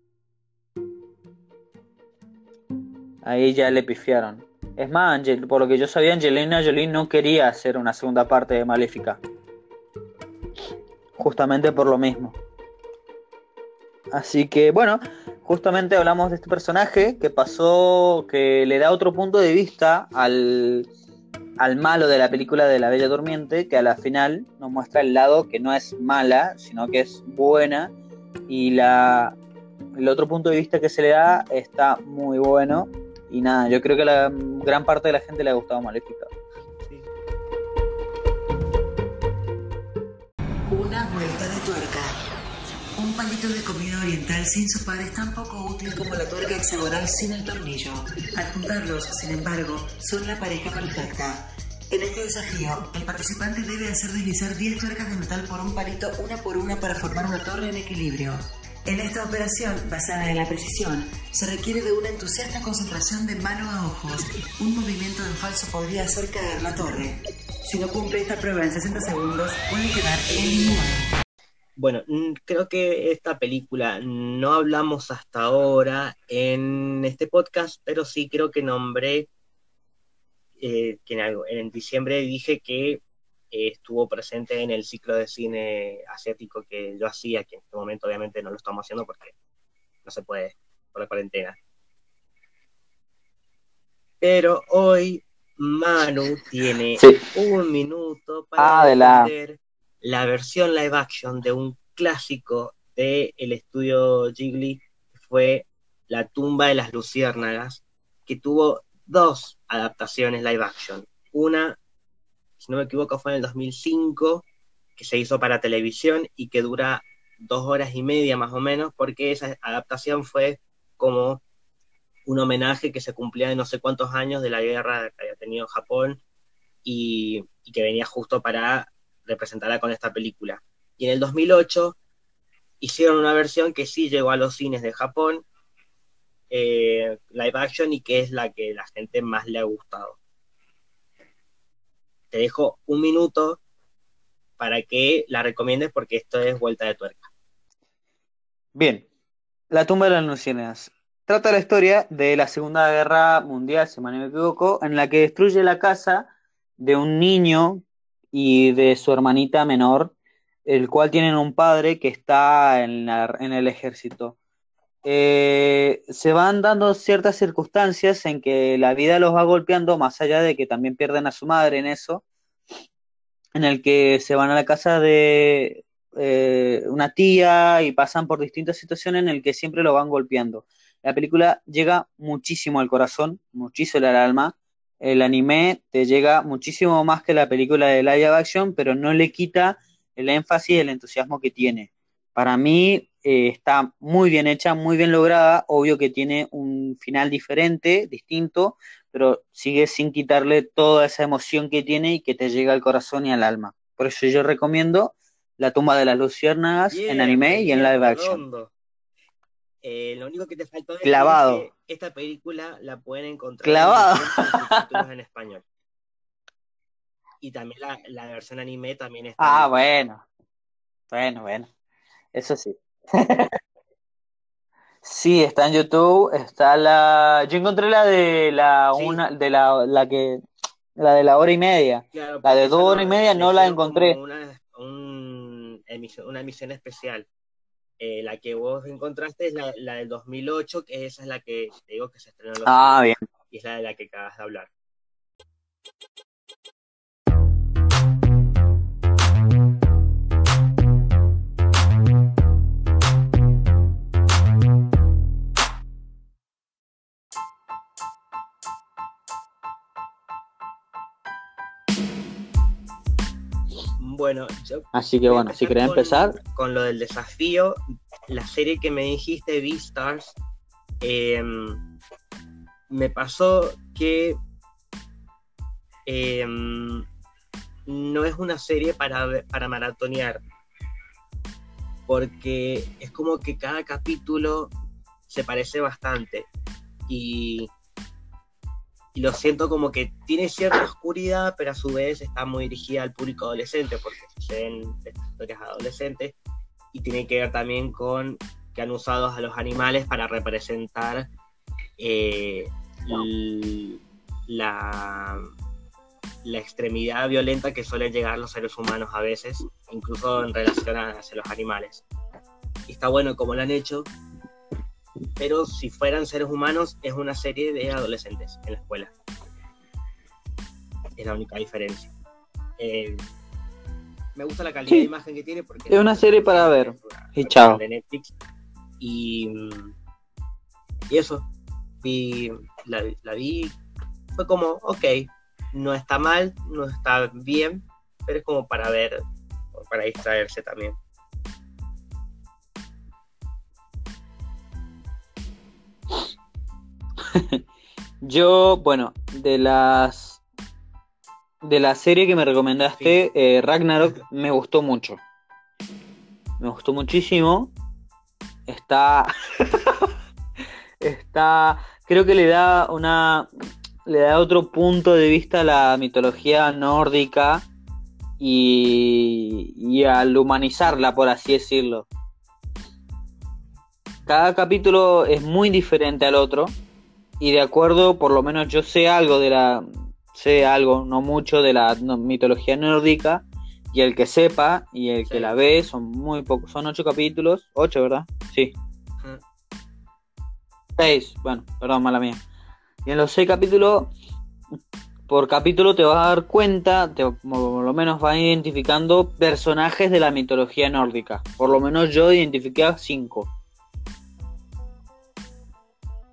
Ahí ya le pifiaron. Es más, Angel- por lo que yo sabía, Angelina Jolie no quería hacer una segunda parte de Maléfica. Justamente por lo mismo. Así que bueno, justamente hablamos de este personaje que pasó, que le da otro punto de vista al, al malo de la película de La Bella Durmiente, que a la final nos muestra el lado que no es mala, sino que es buena. Y la, el otro punto de vista que se le da está muy bueno. Y nada, yo creo que la gran parte de la gente le ha gustado Maléfica. Sí. Una vuelta de tuerca. Un palito de comida oriental sin su par es tan poco útil como la tuerca hexagonal sin el tornillo. Al juntarlos, sin embargo, son la pareja perfecta. En este desafío, el participante debe hacer deslizar 10 tuercas de metal por un palito una por una para formar una torre en equilibrio. En esta operación, basada en la precisión, se requiere de una entusiasta concentración de mano a ojos. Un movimiento en falso podría hacer caer la torre. Si no cumple esta prueba en 60 segundos, puede quedar eliminado. Bueno, mm, creo que esta película no hablamos hasta ahora en este podcast, pero sí creo que nombré eh, que en, algo- en diciembre dije que eh, estuvo presente en el ciclo de cine asiático que yo hacía, que en este momento obviamente no lo estamos haciendo porque no se puede por la cuarentena. Pero hoy Manu tiene Sí. un minuto para Ah, de la- versión live action de un clásico del estudio Ghibli, fue La tumba de las luciérnagas, que tuvo dos adaptaciones live action. Una, si no me equivoco, fue en el 2005, que se hizo para televisión y que dura dos horas y media más o menos, porque esa adaptación fue como un homenaje que se cumplía de no sé cuántos años de la guerra que había tenido Japón y que venía justo para representarla con esta película. Y en el 2008 hicieron una versión que sí llegó a los cines de Japón, eh, live action, y que es la que la gente más le ha gustado. Te dejo un minuto para que la recomiendes porque esto es vuelta de tuerca. Bien, La tumba de las luciérnagas. Trata la historia de la Segunda Guerra Mundial, si no me equivoco, en la que destruye la casa de un niño y de su hermanita menor, el cual tienen un padre que está en, la- en el ejército. Eh, se van dando ciertas circunstancias en que la vida los va golpeando, más allá de que también pierden a su madre en eso, en el que se van a la casa de eh, una tía y pasan por distintas situaciones en el que siempre lo van golpeando. La película llega muchísimo al corazón, muchísimo al alma. El anime te llega muchísimo más que la película de live action, pero no le quita el énfasis y el entusiasmo que tiene. Para mí eh, está muy bien hecha, muy bien lograda. Obvio que tiene un final diferente, distinto, pero sigue sin quitarle toda esa emoción que tiene y que te llega al corazón y al alma. Por eso yo recomiendo La tumba de las luciérnagas en anime y en live action. redondo. Eh, lo único que te faltó Clavado. es que esta película la pueden encontrar Clavado. en en español. Y también la, la versión anime también está. Ah, en- bueno. Bueno, bueno. Eso sí. Sí, está en YouTube, está la... Yo encontré la de la Sí. una, de la, la que, la de la hora y media. Claro, La de dos horas y media no la encontré. Una, un emisión, una emisión especial. Eh, la que vos encontraste es la, la del 2008, que esa es la que te digo que se estrenó en los Ah, bien. y es la de la que acabas de hablar. Bueno, yo Así que bueno, si querés con- empezar, Con lo del desafío, la serie que me dijiste, Beastars, em, me pasó que em, no es una serie para, para maratonear, porque es como que cada capítulo se parece bastante y, y lo siento como que tiene cierta oscuridad, pero a su vez está muy dirigida al público adolescente, porque suceden historias adolescentes y tiene que ver también con que han usado a los animales para representar eh, l- la, la extremidad violenta que suelen llegar los seres humanos a veces, incluso en relación a- hacia los animales. Y está bueno como lo han hecho, pero si fueran seres humanos es una serie de adolescentes en la escuela. Es la única diferencia. Eh, me gusta la calidad Sí. de imagen que tiene porque Es una serie para ver. una- Y chao. de Netflix y, y eso vi, la, la vi fue como ok no está mal no está bien pero es como para ver para distraerse también yo, bueno, de las de la serie que me recomendaste, eh, Ragnarok, me gustó mucho. Me gustó muchísimo. Está. Está. Creo que le da una. Le da otro punto de vista a la mitología nórdica. y, y al humanizarla, por así decirlo. Cada capítulo es muy diferente al otro y de acuerdo, por lo menos yo sé algo de la, sé algo, no mucho de la no- mitología nórdica y el que sepa y el que la ve son muy pocos, son ocho capítulos, ocho, ¿verdad? Sí. Seis, bueno, perdón, mala mía. Y en los seis capítulos, por capítulo te vas a dar cuenta, te, por lo menos vas identificando personajes de la mitología nórdica. Por lo menos yo identifiqué a cinco.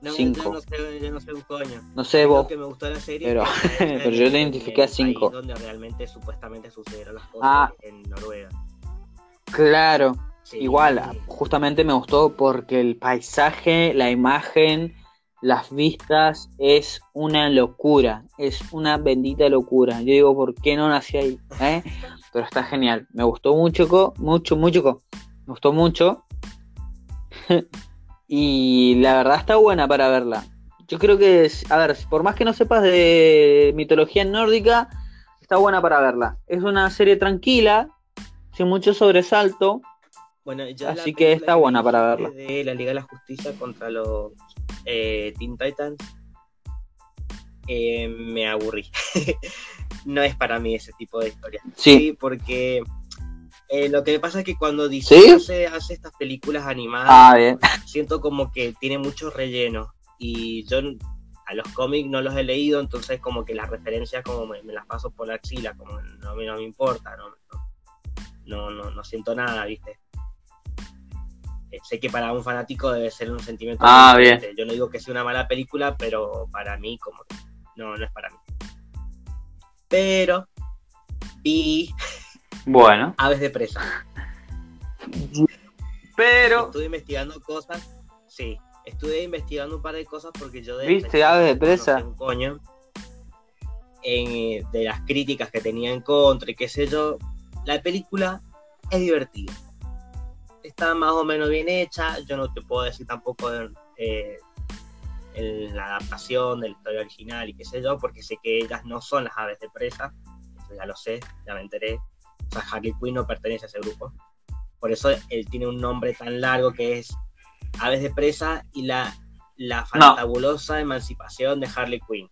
No, Cinco. Yo no sé, yo no sé un coño. No sé Lo vos. que me gustó de la serie pero- yo en identifiqué a cinco. donde realmente supuestamente sucedieron las cosas Ah. en Noruega. Claro, Sí, igual, sí. justamente me gustó porque el paisaje, la imagen, las vistas es una locura, es una bendita locura. Yo digo, ¿por qué no nací ahí? ¿Eh? Pero está genial, me gustó mucho, mucho, mucho, me gustó mucho. y la verdad está buena para verla. Yo creo que, a ver, por más que no sepas de mitología nórdica, está buena para verla. Es una serie tranquila, sin mucho sobresalto. Bueno, yo Así que está buena para verla. De la Liga de la Justicia contra los eh, Teen Titans. eh, me aburrí. no es para mí ese tipo de historia. Sí. porque eh, lo que me pasa es que cuando DC ¿Sí? hace, hace estas películas animadas, Ah, bien. siento como que tiene mucho relleno. Y yo a los cómics no los he leído, entonces como que las referencias como me, me las paso por la axila, como no, me- no me importa, no, no, no, no siento nada, ¿viste? Eh, sé que para un fanático debe ser un sentimiento. Ah, bien. Yo no digo que sea una mala película, pero para mí como que no, no es para mí. Pero vi Bueno. Aves de Presa. Pero. Estuve investigando cosas, sí, estuve investigando un par de cosas porque yo de ¿Viste Aves de Presa? no sé un coño en, eh, de las críticas que tenía en contra y qué sé yo. La película es divertida. Está más o menos bien hecha. Yo no te puedo decir tampoco eh, en la adaptación de la historia original y qué sé yo, porque sé que ellas no son las aves de presa. Eso ya lo sé, ya me enteré. O sea, Harley Quinn no pertenece a ese grupo. Por eso él tiene un nombre tan largo que es Aves de Presa y la, la fantabulosa emancipación de Harley Quinn.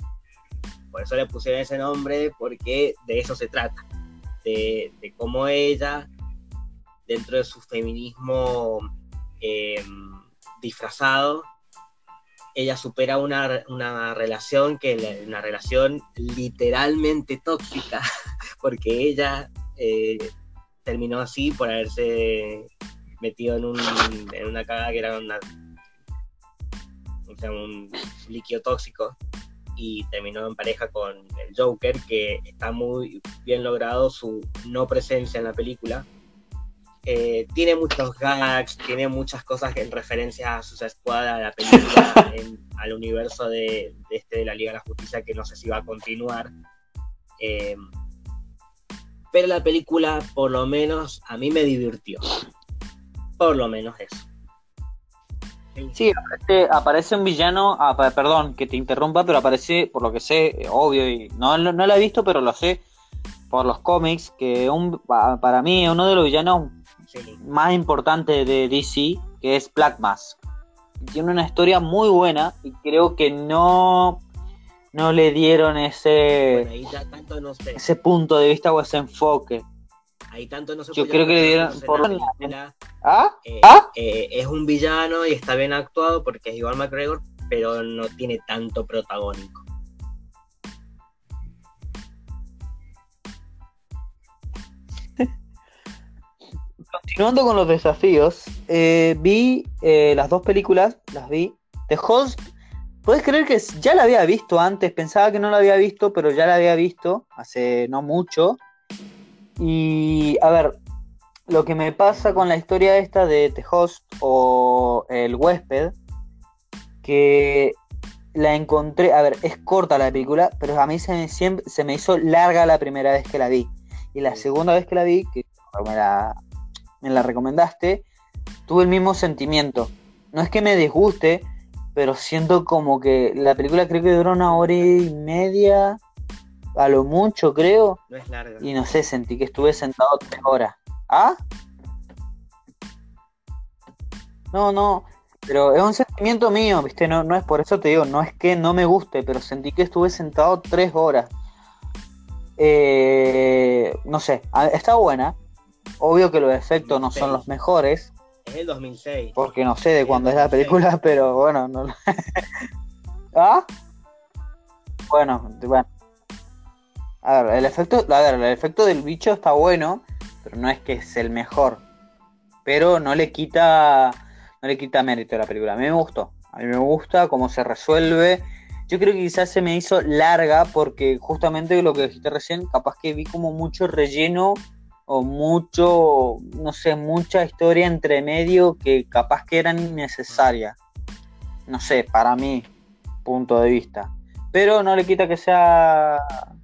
Por eso le pusieron ese nombre, porque de eso se trata. De, de cómo ella, dentro de su feminismo eh, disfrazado, ella supera una, una relación que una relación literalmente tóxica, porque ella eh, terminó así por haberse metido en, un, en una caga que era una, o sea, un líquido tóxico y terminó en pareja con el Joker, que está muy bien logrado su no presencia en la película. Eh, tiene muchos gags, tiene muchas cosas en referencia a Suicide Squad, a la película, en- al universo de, de este de la Liga de la Justicia, que no sé si va a continuar. Eh, pero la película, por lo menos, a mí me divirtió. Por lo menos eso. Sí, aparece, aparece un villano, ah, perdón que te interrumpa, pero aparece, por lo que sé, eh, obvio, y no, no, no lo he visto, pero lo sé por los cómics, que un, pa- para mí uno de los villanos Sí. más importantes de DC, que es Black Mask. Tiene una historia muy buena y creo que no, no le dieron ese, Bueno, ahí ya tanto no sé. ese punto de vista o ese enfoque. Ahí tanto no se Yo creo que le dieron por- la película. ¿Ah? Eh, ¿Ah? eh, es un villano y está bien actuado porque es igual McGregor, pero no tiene tanto protagónico. Continuando con los desafíos, eh, vi las dos películas, las vi. The Host, ¿puedes creer que ya la había visto antes? Pensaba que no la había visto, pero ya la había visto hace no mucho. Y a ver, lo que me pasa con la historia esta de The Host o El huésped, que la encontré, a ver, es corta la película, pero a mí se me, siempre, se me hizo larga la primera vez que la vi. Y la segunda vez que la vi, que me la, me la recomendaste, tuve el mismo sentimiento. No es que me disguste, pero siento como que la película creo que dura una hora y media, a lo mucho creo, No es larga. y no sé, sentí que estuve sentado tres horas. ¿Ah? No, no, pero es un sentimiento mío, ¿viste? No, no es por eso te digo, no es que no me guste, pero sentí que estuve sentado tres horas. Eh, no sé, está buena. Obvio que los efectos no son los mejores, Es el 2006. porque no sé de cuándo es la película, pero bueno, no. ¿Ah? Bueno, bueno. A ver, el efecto, a ver, el efecto del bicho está bueno, pero no es que es el mejor. Pero no le quita, no le quita mérito a la película. A mí me gustó. A mí me gusta cómo se resuelve. Yo creo que quizás se me hizo larga porque justamente lo que dijiste recién, capaz que vi como mucho relleno o mucho, no sé, mucha historia entre medio que capaz que eran innecesarias. No sé, para mi punto de vista. Pero no le quita que sea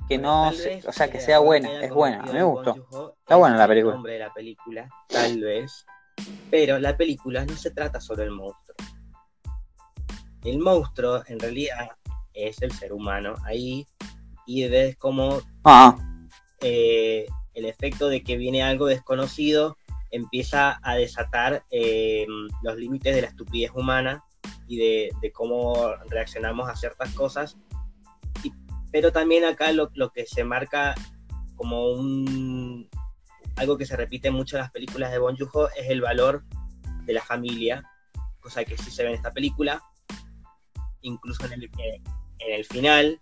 que no, se- o sea, que sea buena, es buena, a mí cometido me gustó. Está es buena la el película. nombre de la película, tal vez. Pero la película no se trata sobre el monstruo. El monstruo, en realidad, es el ser humano ahí. Y ves como Ah, eh, el efecto de que viene algo desconocido empieza a desatar eh, los límites de la estupidez humana y de, cómo reaccionamos a ciertas cosas. Pero también acá lo, lo que se marca como un algo que se repite mucho en las películas de Bon Joon-ho es el valor de la familia, cosa que sí se ve en esta película, incluso en el, en el final,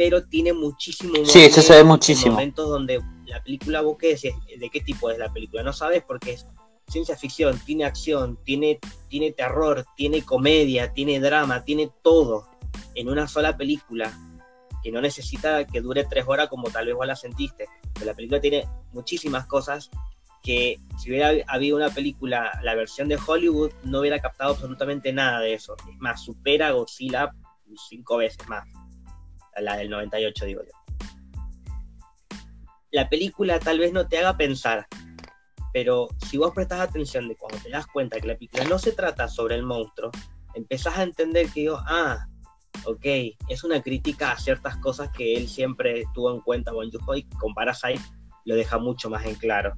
pero tiene muchísimo Sí, eso se ve muchísimo. momentos donde la película vos qué decís, de qué tipo es la película, no sabes porque es ciencia ficción, tiene acción, tiene, tiene terror, tiene comedia, tiene drama, tiene todo en una sola película que no necesita que dure tres horas como tal vez vos la sentiste. Pero la película tiene muchísimas cosas que si hubiera habido una película, la versión de Hollywood, no hubiera captado absolutamente nada de eso. Es más, supera a Godzilla cinco veces más. La del 98, digo yo. La película tal vez no te haga pensar, pero si vos prestas atención de cuando te das cuenta que la película no se trata sobre el monstruo, empezás a entender que digo, ah, ok, es una crítica a ciertas cosas que él siempre tuvo en cuenta Bon Joon-ho y con Parasite lo deja mucho más en claro.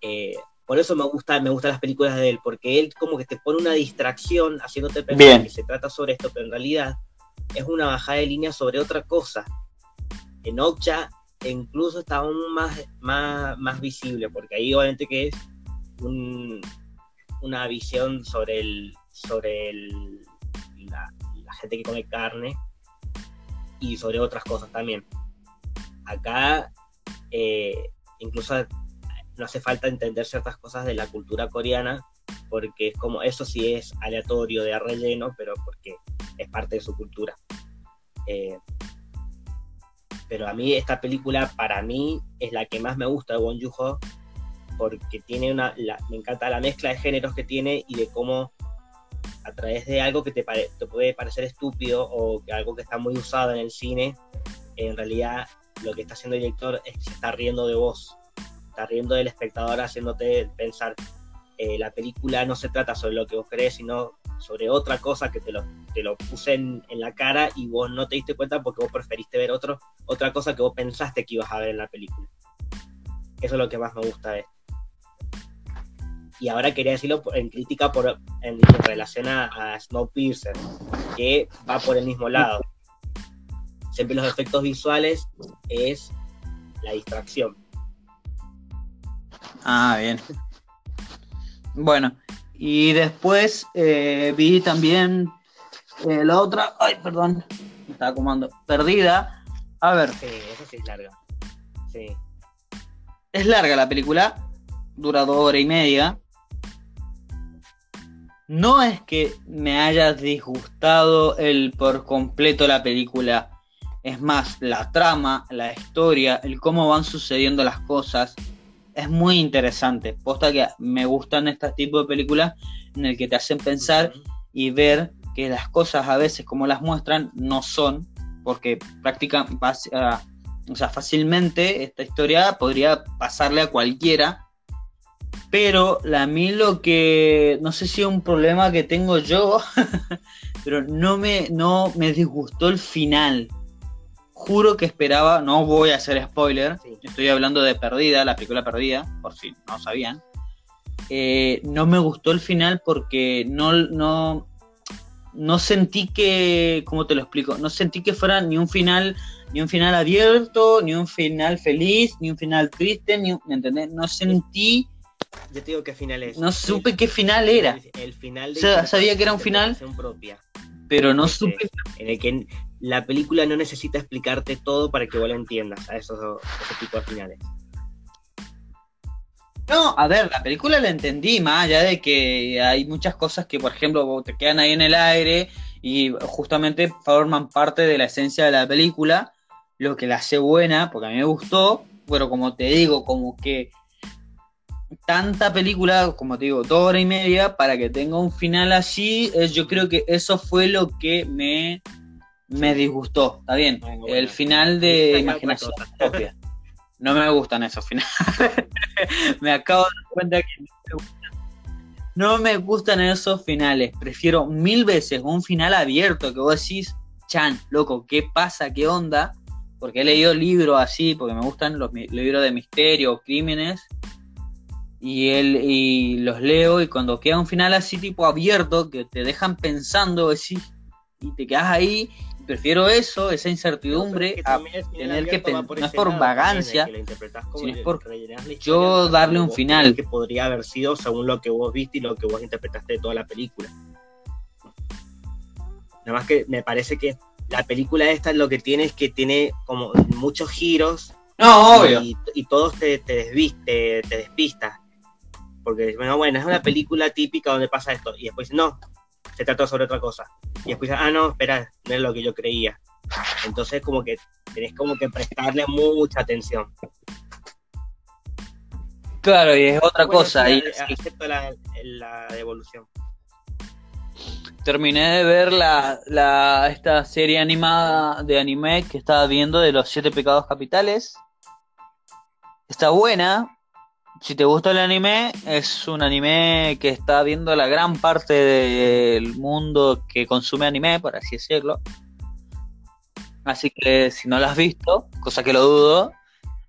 Eh, por eso me gusta, me gustan las películas de él, porque él como que te pone una distracción haciéndote pensar Bien. que se trata sobre esto, pero en realidad es una bajada de línea sobre otra cosa. En Okja incluso está aún más, más, más visible, porque ahí obviamente que es un- una visión sobre el sobre la gente que come carne y sobre otras cosas también. Acá eh, incluso no hace falta entender ciertas cosas de la cultura coreana, porque es como, eso sí es aleatorio de relleno, pero porque es parte de su cultura. Eh, pero a mí esta película, para mí, es la que más me gusta de Won Joon-ho, porque tiene una, la- me encanta la mezcla de géneros que tiene y de cómo a través de algo que te, pare- te puede parecer estúpido o que algo que está muy usado en el cine, en realidad lo que está haciendo el director es que se está riendo de vos, está riendo del espectador haciéndote pensar, eh, la película no se trata sobre lo que vos crees, sino sobre otra cosa que te lo, te lo puse en, la cara y vos no te diste cuenta porque vos preferiste ver otro, otra cosa que vos pensaste que ibas a ver en la película. Eso es lo que más me gusta de esto. Y ahora quería decirlo en crítica por, en relación a, a Snowpiercer, que va por el mismo lado. Siempre los efectos visuales es la distracción. Ah, bien. Bueno, y después eh, vi también eh, la otra. Ay, perdón. me Estaba comando. Perdida. A ver, Sí, eso sí es larga. Sí. es larga la película. Dura dos horas y media. No es que me haya disgustado el por completo la película. Es más, la trama, la historia, el cómo van sucediendo las cosas. Es muy interesante. Posta que me gustan este tipo de películas en el que te hacen pensar y ver que las cosas a veces como las muestran no son, porque prácticamente, o sea, fácilmente esta historia podría pasarle a cualquiera Pero la- a mí lo que, no sé si es un problema que tengo yo, pero no me, no me disgustó el final. Juro que esperaba, no voy a hacer spoiler, Sí. estoy hablando de Perdida, la película Perdida, por si no sabían. Eh, no me gustó el final porque no, no, no sentí que, ¿cómo te lo explico? No sentí que fuera ni un final, ni un final abierto, ni un final feliz, ni un final triste, ni un- ¿me entendés? No sentí, Yo te digo qué final es. no supe qué final era, El, el final de O sea, sabía que era un final. propia. Pero no Este, supe. En el que la película no necesita explicarte todo para que vos lo entiendas a esos, ese tipo de finales. No, a ver, la película la entendí, más allá de que hay muchas cosas que, por ejemplo, te quedan ahí en el aire y justamente forman parte de la esencia de la película, lo que la hace buena, porque a mí me gustó, pero como te digo, como que tanta película, como te digo, dos horas y media, para que tenga un final así, es- yo creo que eso fue lo que me, me disgustó, ¿está bien? Bueno, El final de imaginación propia. No me gustan esos finales. me acabo de dar cuenta que no me gustan. No me gustan esos finales. Prefiero mil veces un final abierto que vos decís, Chan, loco, ¿qué pasa? ¿Qué onda? Porque he leído libros así, porque me gustan los libros de misterio, crímenes. Y, él, y los leo y cuando queda un final así tipo abierto, que te dejan pensando, decís, y te quedas ahí, prefiero eso, esa incertidumbre, a tener que abierto va pen- por no es por vagancia, sino es por yo darle un final. que podría haber sido según lo que vos viste y lo que vos interpretaste de toda la película. Nada más que me parece que la película esta lo que tiene es que tiene como muchos giros No, obvio. y, y todos te, te, desviste, te despistas. Porque bueno, bueno, es una película típica donde pasa esto. Y después, no, se trata sobre otra cosa. Y después, ah, no, espera, no es lo que yo creía. Entonces, como que tenés como que prestarle mucha atención. Claro, y es otra Bueno, cosa. sí, y acepto la, la devolución. terminé de ver la, la, esta serie animada de anime que estaba viendo de los siete pecados capitales. Está buena. Si te gusta el anime, es un anime que está viendo la gran parte del mundo que consume anime, por así decirlo. Así que si no lo has visto, cosa que lo dudo,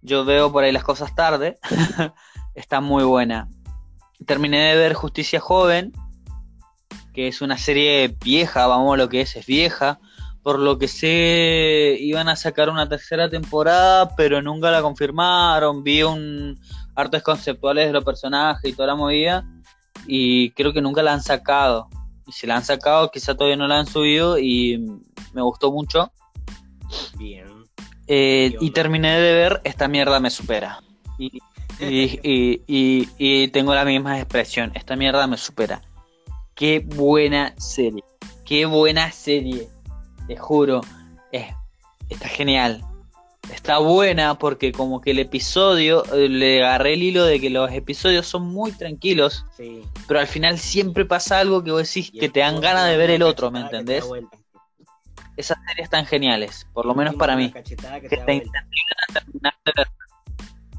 yo veo por ahí las cosas tarde. está muy buena. Terminé de ver Justicia Joven, que es una serie vieja, vamos, lo que es, es vieja. Por lo que sé, iban a sacar una tercera temporada, pero nunca la confirmaron. Vi un artes conceptuales de los personajes y toda la movida, y creo que nunca la han sacado. Y si la han sacado, quizá todavía no la han subido, y me gustó mucho. Bien. Eh, ¿Qué y terminé de ver Esta mierda me supera. Y, y, y- y- y tengo la misma expresión. Esta mierda me supera. Qué buena serie. Qué buena serie. Te juro. Es, está genial. Está buena porque como que el episodio, eh, le agarré el hilo de que los episodios son muy tranquilos, Sí. pero al final siempre pasa algo que vos decís que te dan ganas de ver el otro, ¿me entendés? Esas series están geniales, por lo menos para mí. que que te te.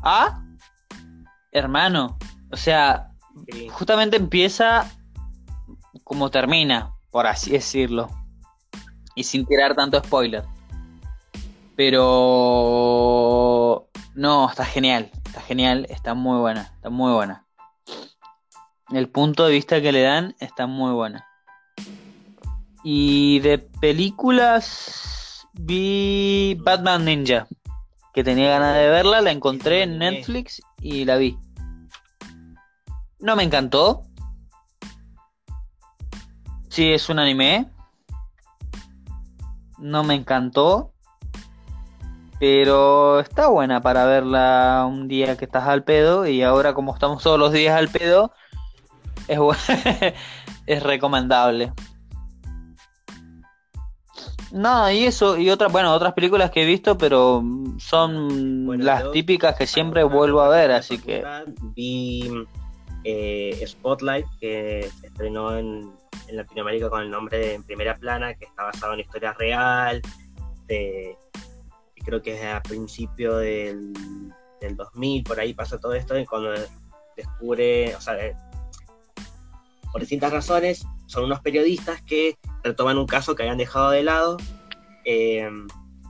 Ah, hermano, o sea, Sí. justamente empieza como termina, por así decirlo, y sin tirar tanto spoiler. Pero no, está genial, está genial, está muy buena, está muy buena. El punto de vista que le dan está muy buena. Y de películas vi Batman Ninja, que tenía ganas de verla, la encontré en Netflix y la vi. No me encantó. Sí, es un anime. No me encantó. Pero está buena para verla un día que estás al pedo. Y ahora como estamos todos los días al pedo, es, es recomendable. No, y eso, y otras, bueno, otras películas que he visto, pero son Bueno, las yo, típicas que siempre vuelvo a ver, así que... Vi eh, Spotlight, que se estrenó en, en Latinoamérica con el nombre de En Primera Plana, que está basado en historia real. De, creo que es a principio del, del 2000, por ahí pasó todo esto, y cuando descubre, o sea, de- por distintas razones, son unos periodistas que retoman un caso que habían dejado de lado, eh,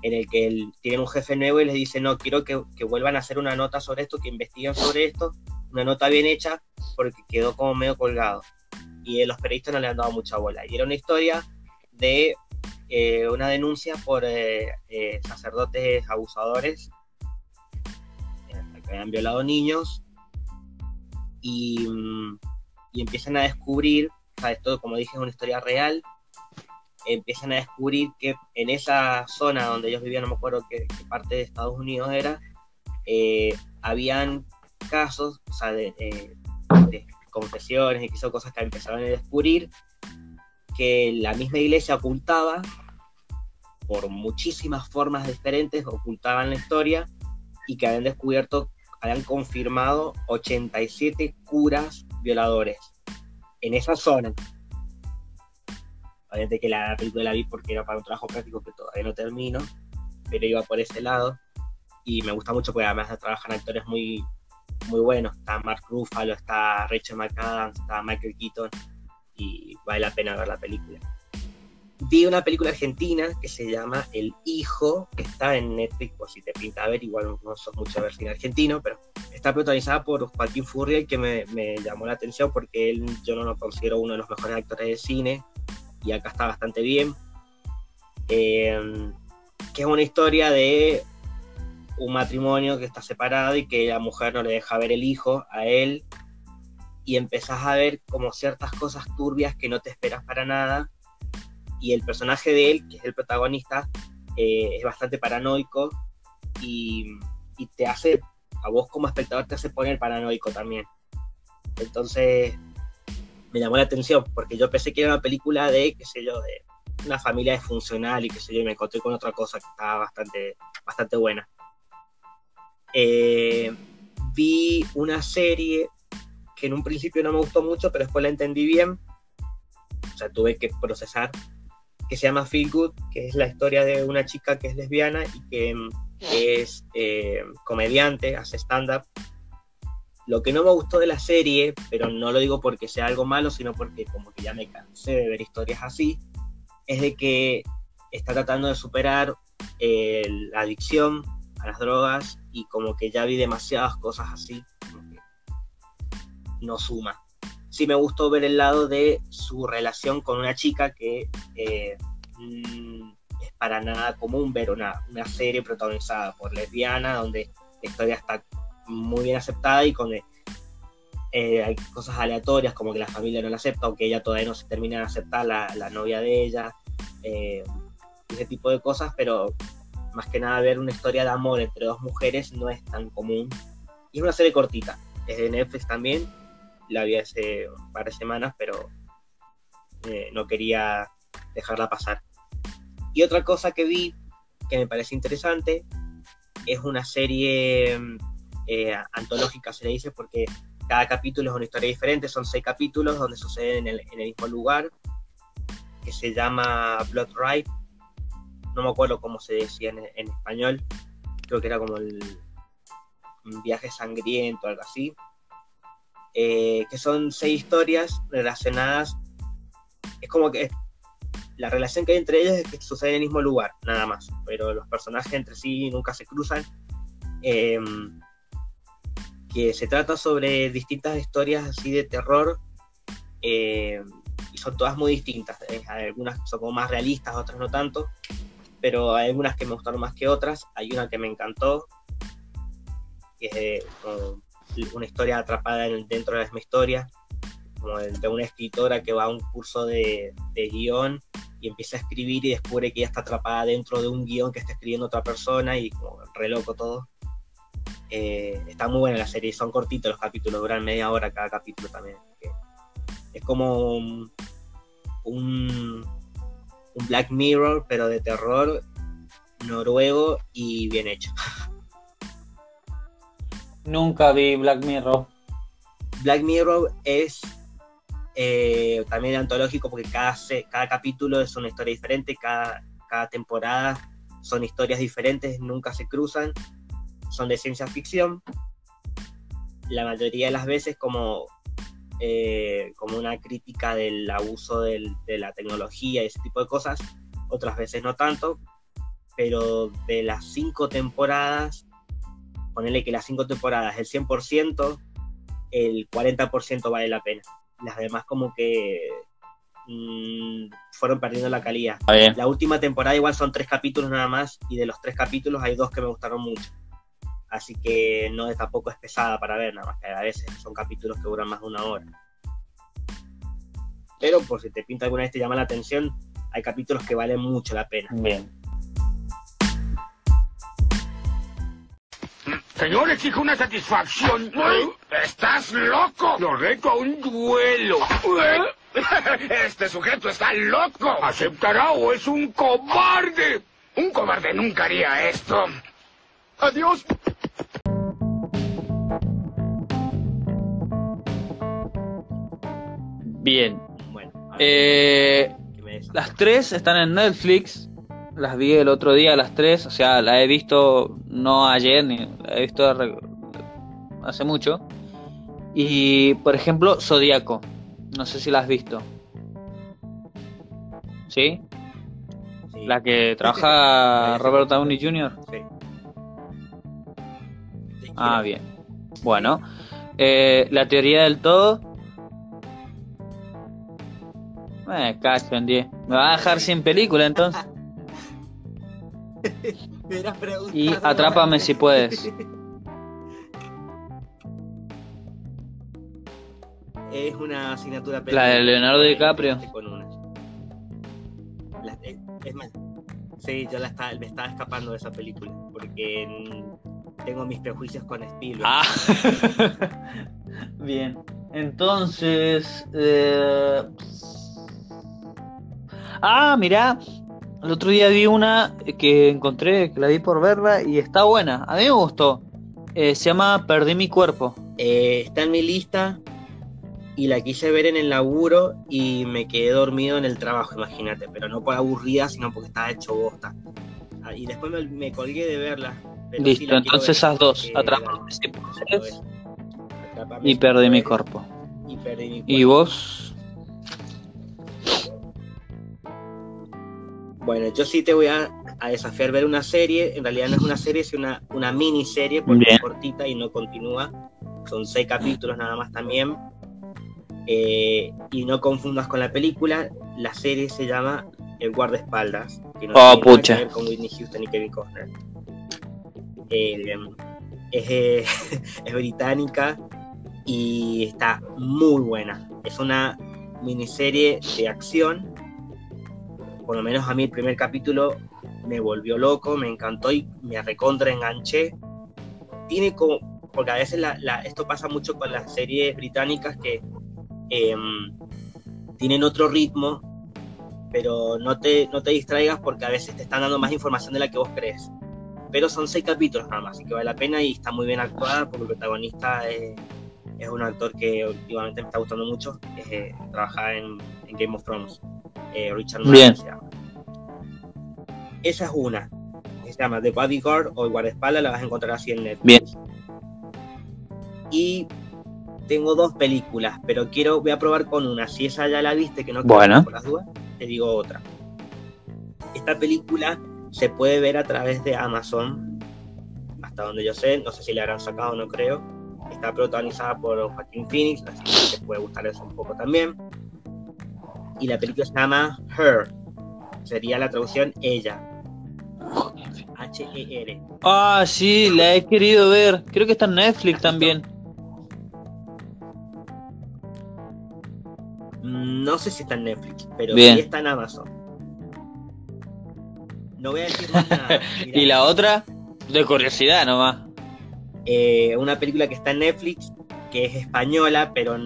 en el que el- tienen un jefe nuevo y les dice, no, quiero que, que vuelvan a hacer una nota sobre esto, que investiguen sobre esto, una nota bien hecha, porque quedó como medio colgado. Y eh, los periodistas no le han dado mucha bola. Y era una historia de eh, una denuncia por eh, eh, sacerdotes abusadores que habían violado niños y, mm, y empiezan a descubrir, o sea, esto como dije es una historia real, empiezan a descubrir que en esa zona donde ellos vivían, no me acuerdo qué, parte de Estados Unidos era, habían casos, o sea, de, confesiones y que son cosas que empezaron a descubrir, que la misma iglesia ocultaba por muchísimas formas diferentes, ocultaban la historia y que habían descubierto, habían confirmado 87 curas violadores en esa zona. Obviamente que la película la vi porque era para un trabajo práctico que todavía no termino, pero iba por ese lado y me gusta mucho porque además trabajan actores muy, muy buenos. Está Mark Ruffalo, está Rachel McAdams, está Michael Keaton y vale la pena ver la película. Vi una película argentina que se llama El Hijo, que está en Netflix, por si te pinta a ver, igual no sos mucho de ver cine argentino, pero está protagonizada por Joaquín Furriel, que me, me llamó la atención porque él yo no lo considero uno de los mejores actores de cine, y acá está bastante bien. Eh, que es una historia de un matrimonio que está separado y que la mujer no le deja ver el hijo a él, y empezás a ver como ciertas cosas turbias que no te esperas para nada y el personaje de él, que es el protagonista, eh, es bastante paranoico y, te hace, a vos como espectador te hace poner paranoico también. Entonces me llamó la atención porque yo pensé que era una película de, qué sé yo, de una familia disfuncional y qué sé yo, y me encontré con otra cosa que estaba bastante, bastante buena. Eh, vi una serie que en un principio no me gustó mucho, pero después la entendí bien. O sea, tuve que procesar que se llama Feel Good, que es la historia de una chica que es lesbiana y que mm, es eh, comediante, hace stand-up. Lo que no me gustó de la serie, pero no lo digo porque sea algo malo, sino porque como que ya me cansé de ver historias así, es de que está tratando de superar eh, la adicción a las drogas y como que ya vi demasiadas cosas así, como que no suma sí me gustó ver el lado de su relación con una chica que eh, mm, es para nada común ver una, una serie protagonizada por lesbiana, donde la historia está muy bien aceptada y con eh, hay cosas aleatorias como que la familia no la acepta o que ella todavía no se termina de aceptar la, la novia de ella, eh, ese tipo de cosas, pero más que nada ver una historia de amor entre dos mujeres no es tan común. Y es una serie cortita, es de Netflix también, la vi hace un par de semanas, pero eh, no quería dejarla pasar. Y otra cosa que vi que me parece interesante es una serie eh, antológica, se le dice, porque cada capítulo es una historia diferente, son seis capítulos donde suceden en el, mismo lugar, que se llama Blood Ride, no me acuerdo cómo se decía en, en español, creo que era como el un viaje sangriento, algo así, eh, que son seis historias relacionadas, es como que la relación que hay entre ellos es que sucede en el mismo lugar, nada más, pero los personajes entre sí nunca se cruzan. Eh, que se trata sobre distintas historias así de terror eh, y son todas muy distintas. Eh, algunas son como más realistas, otras no tanto, pero hay algunas que me gustaron más que otras. Hay una que me encantó, que es de, como una historia atrapada en, dentro de la misma historia, como de, una escritora que va a un curso de, de guion y empieza a escribir y descubre que ella está atrapada dentro de un guion que está escribiendo otra persona y como re loco todo. Eh, está muy buena la serie, son cortitos los capítulos, duran media hora cada capítulo también. Es como un, un, Black Mirror, pero de terror noruego y bien hecho. Nunca vi Black Mirror. Black Mirror es eh, también antológico porque cada, cada capítulo es una historia diferente, cada, cada temporada son historias diferentes, nunca se cruzan son de ciencia ficción. la mayoría de las veces como, eh, como una crítica del abuso de la tecnología y ese tipo de cosas, otras veces no tanto, pero de las cinco temporadas, ponerle que las cinco temporadas, el 100%, el 40% vale la pena. Las demás como que mm, fueron perdiendo la calidad. La última temporada igual son tres capítulos nada más y de los tres capítulos hay dos que me gustaron mucho. Así que no es tampoco es pesada para ver, nada más que a veces son capítulos que duran más de una hora. Pero por si te pinta alguna vez te llama la atención, hay capítulos que valen mucho la pena. Bien. Señor, exijo una satisfacción. ¡Estás loco! Lo reto a un duelo. Este sujeto está loco. ¿Aceptará o es un cobarde? Un cobarde nunca haría esto. Adiós. Bien. Bueno, Eh, las tres están en Netflix. Las vi el otro día las tres. O sea, la he visto no ayer, ni la he visto hace mucho. Y, por ejemplo, Zodíaco. No sé si la has visto. ¿Sí? Sí. La que trabaja Robert Downey Jr. Sí. Ah, bien. Bueno, eh, la teoría del todo. Eh, cacho en 10. Me va a dejar sin película entonces. Y Atrápame si puedes. Es una asignatura La de. Leonardo DiCaprio. Con una. La- eh, es más, sí, yo la estaba- me estaba escapando de esa película porque tengo mis prejuicios con Spielberg. Ah. Bien. Entonces. eh, Ah, mirá. El otro día vi una que encontré, que la vi por verla y está buena. A mí me gustó. Eh, se llama Perdí mi cuerpo. Eh, está en mi lista y la quise ver en el laburo y me quedé dormido en el trabajo, imagínate, pero no por aburrida, sino porque estaba hecho bosta. Ah, Y después me, me colgué de verla. pero Listo, entonces ver, esas dos. Atrapame si puedes. Atrapame y Perdí mi cuerpo. Y perdí mi ¿Y cuerpo. vos? Bueno, yo sí te voy a, a desafiar ver una serie. En realidad no es una serie, es una, una miniserie porque Bien. es cortita y no continúa. Son seis capítulos nada más también. Eh, y no confundas con la película. La serie se llama El guardaespaldas. Que no Oh, tiene pucha. que ver con Whitney Houston y Kevin Costner. Eh, es, eh, es británica y está muy buena. Es una miniserie de acción por lo menos a mí el primer capítulo me volvió loco, me encantó y me recontra enganché. Tiene como, porque a veces la- la- esto pasa mucho con las series británicas que em, tienen otro ritmo, pero no te, no te distraigas porque a veces te están dando más información de la que vos crees. Pero son seis capítulos nada más, así que vale la pena y está muy bien actuada porque el protagonista es, es un actor que últimamente me está gustando mucho, que eh, trabaja en, en Game of Thrones. Eh, Richard Bien. Madden. Esa es una. Se llama The Bodyguard o el guardaespaldas, la vas a encontrar así en Netflix. Bien. Y tengo dos películas, pero quiero, voy a probar con una. Si esa ya la viste, que no Bueno. por las dudas, te digo otra. Esta película se puede ver a través de Amazon, hasta donde yo sé, no sé si la habrán sacado, no creo. Está protagonizada por Joaquín Phoenix, así que te puede gustar eso un poco también. Y la película se llama Her, sería la traducción Ella. H-E-R. Ah, sí, la he querido ver. Creo que está en Netflix también. No sé si está en Netflix, pero Bien. sí está en Amazon. No voy a decir más nada. Y la otra, de curiosidad nomás. eh, una película que está en Netflix, que es española, pero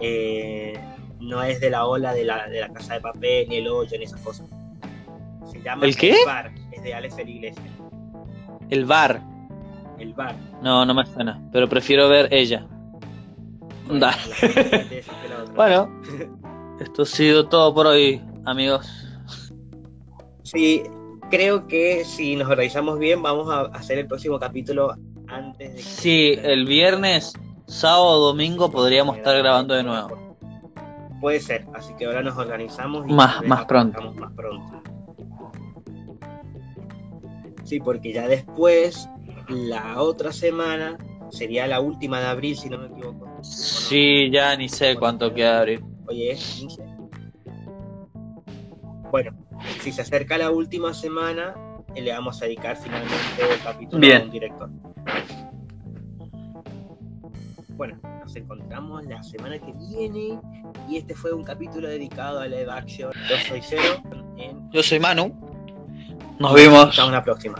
eh, no es de la ola de la, de la Casa de Papel, ni el hoyo, ni esas cosas. Se llama ¿El qué? Bar, es de Alex Iglesias. El bar. El Bar. No, no me suena. Pero prefiero ver ella. Bueno. Bueno, esto ha sido todo por hoy, amigos. Sí, creo que si nos organizamos bien, vamos a hacer el próximo capítulo antes de que- Sí, el viernes sábado o domingo podríamos estar grabando de nuevo. Puede ser, así que ahora nos organizamos y Más- más pronto. más pronto. Sí, porque ya después, la otra semana, sería la última de abril, si no me equivoco. Sí, ya ni sé cuánto queda de abril. Oye, es 15. Bueno, si se acerca la última semana, eh, le vamos a dedicar finalmente el capítulo Bien. a un director. Bueno, nos encontramos la semana que viene y este fue un capítulo dedicado a live action. Yo soy Cero. Yo soy Manu. Nos vemos. Hasta una próxima.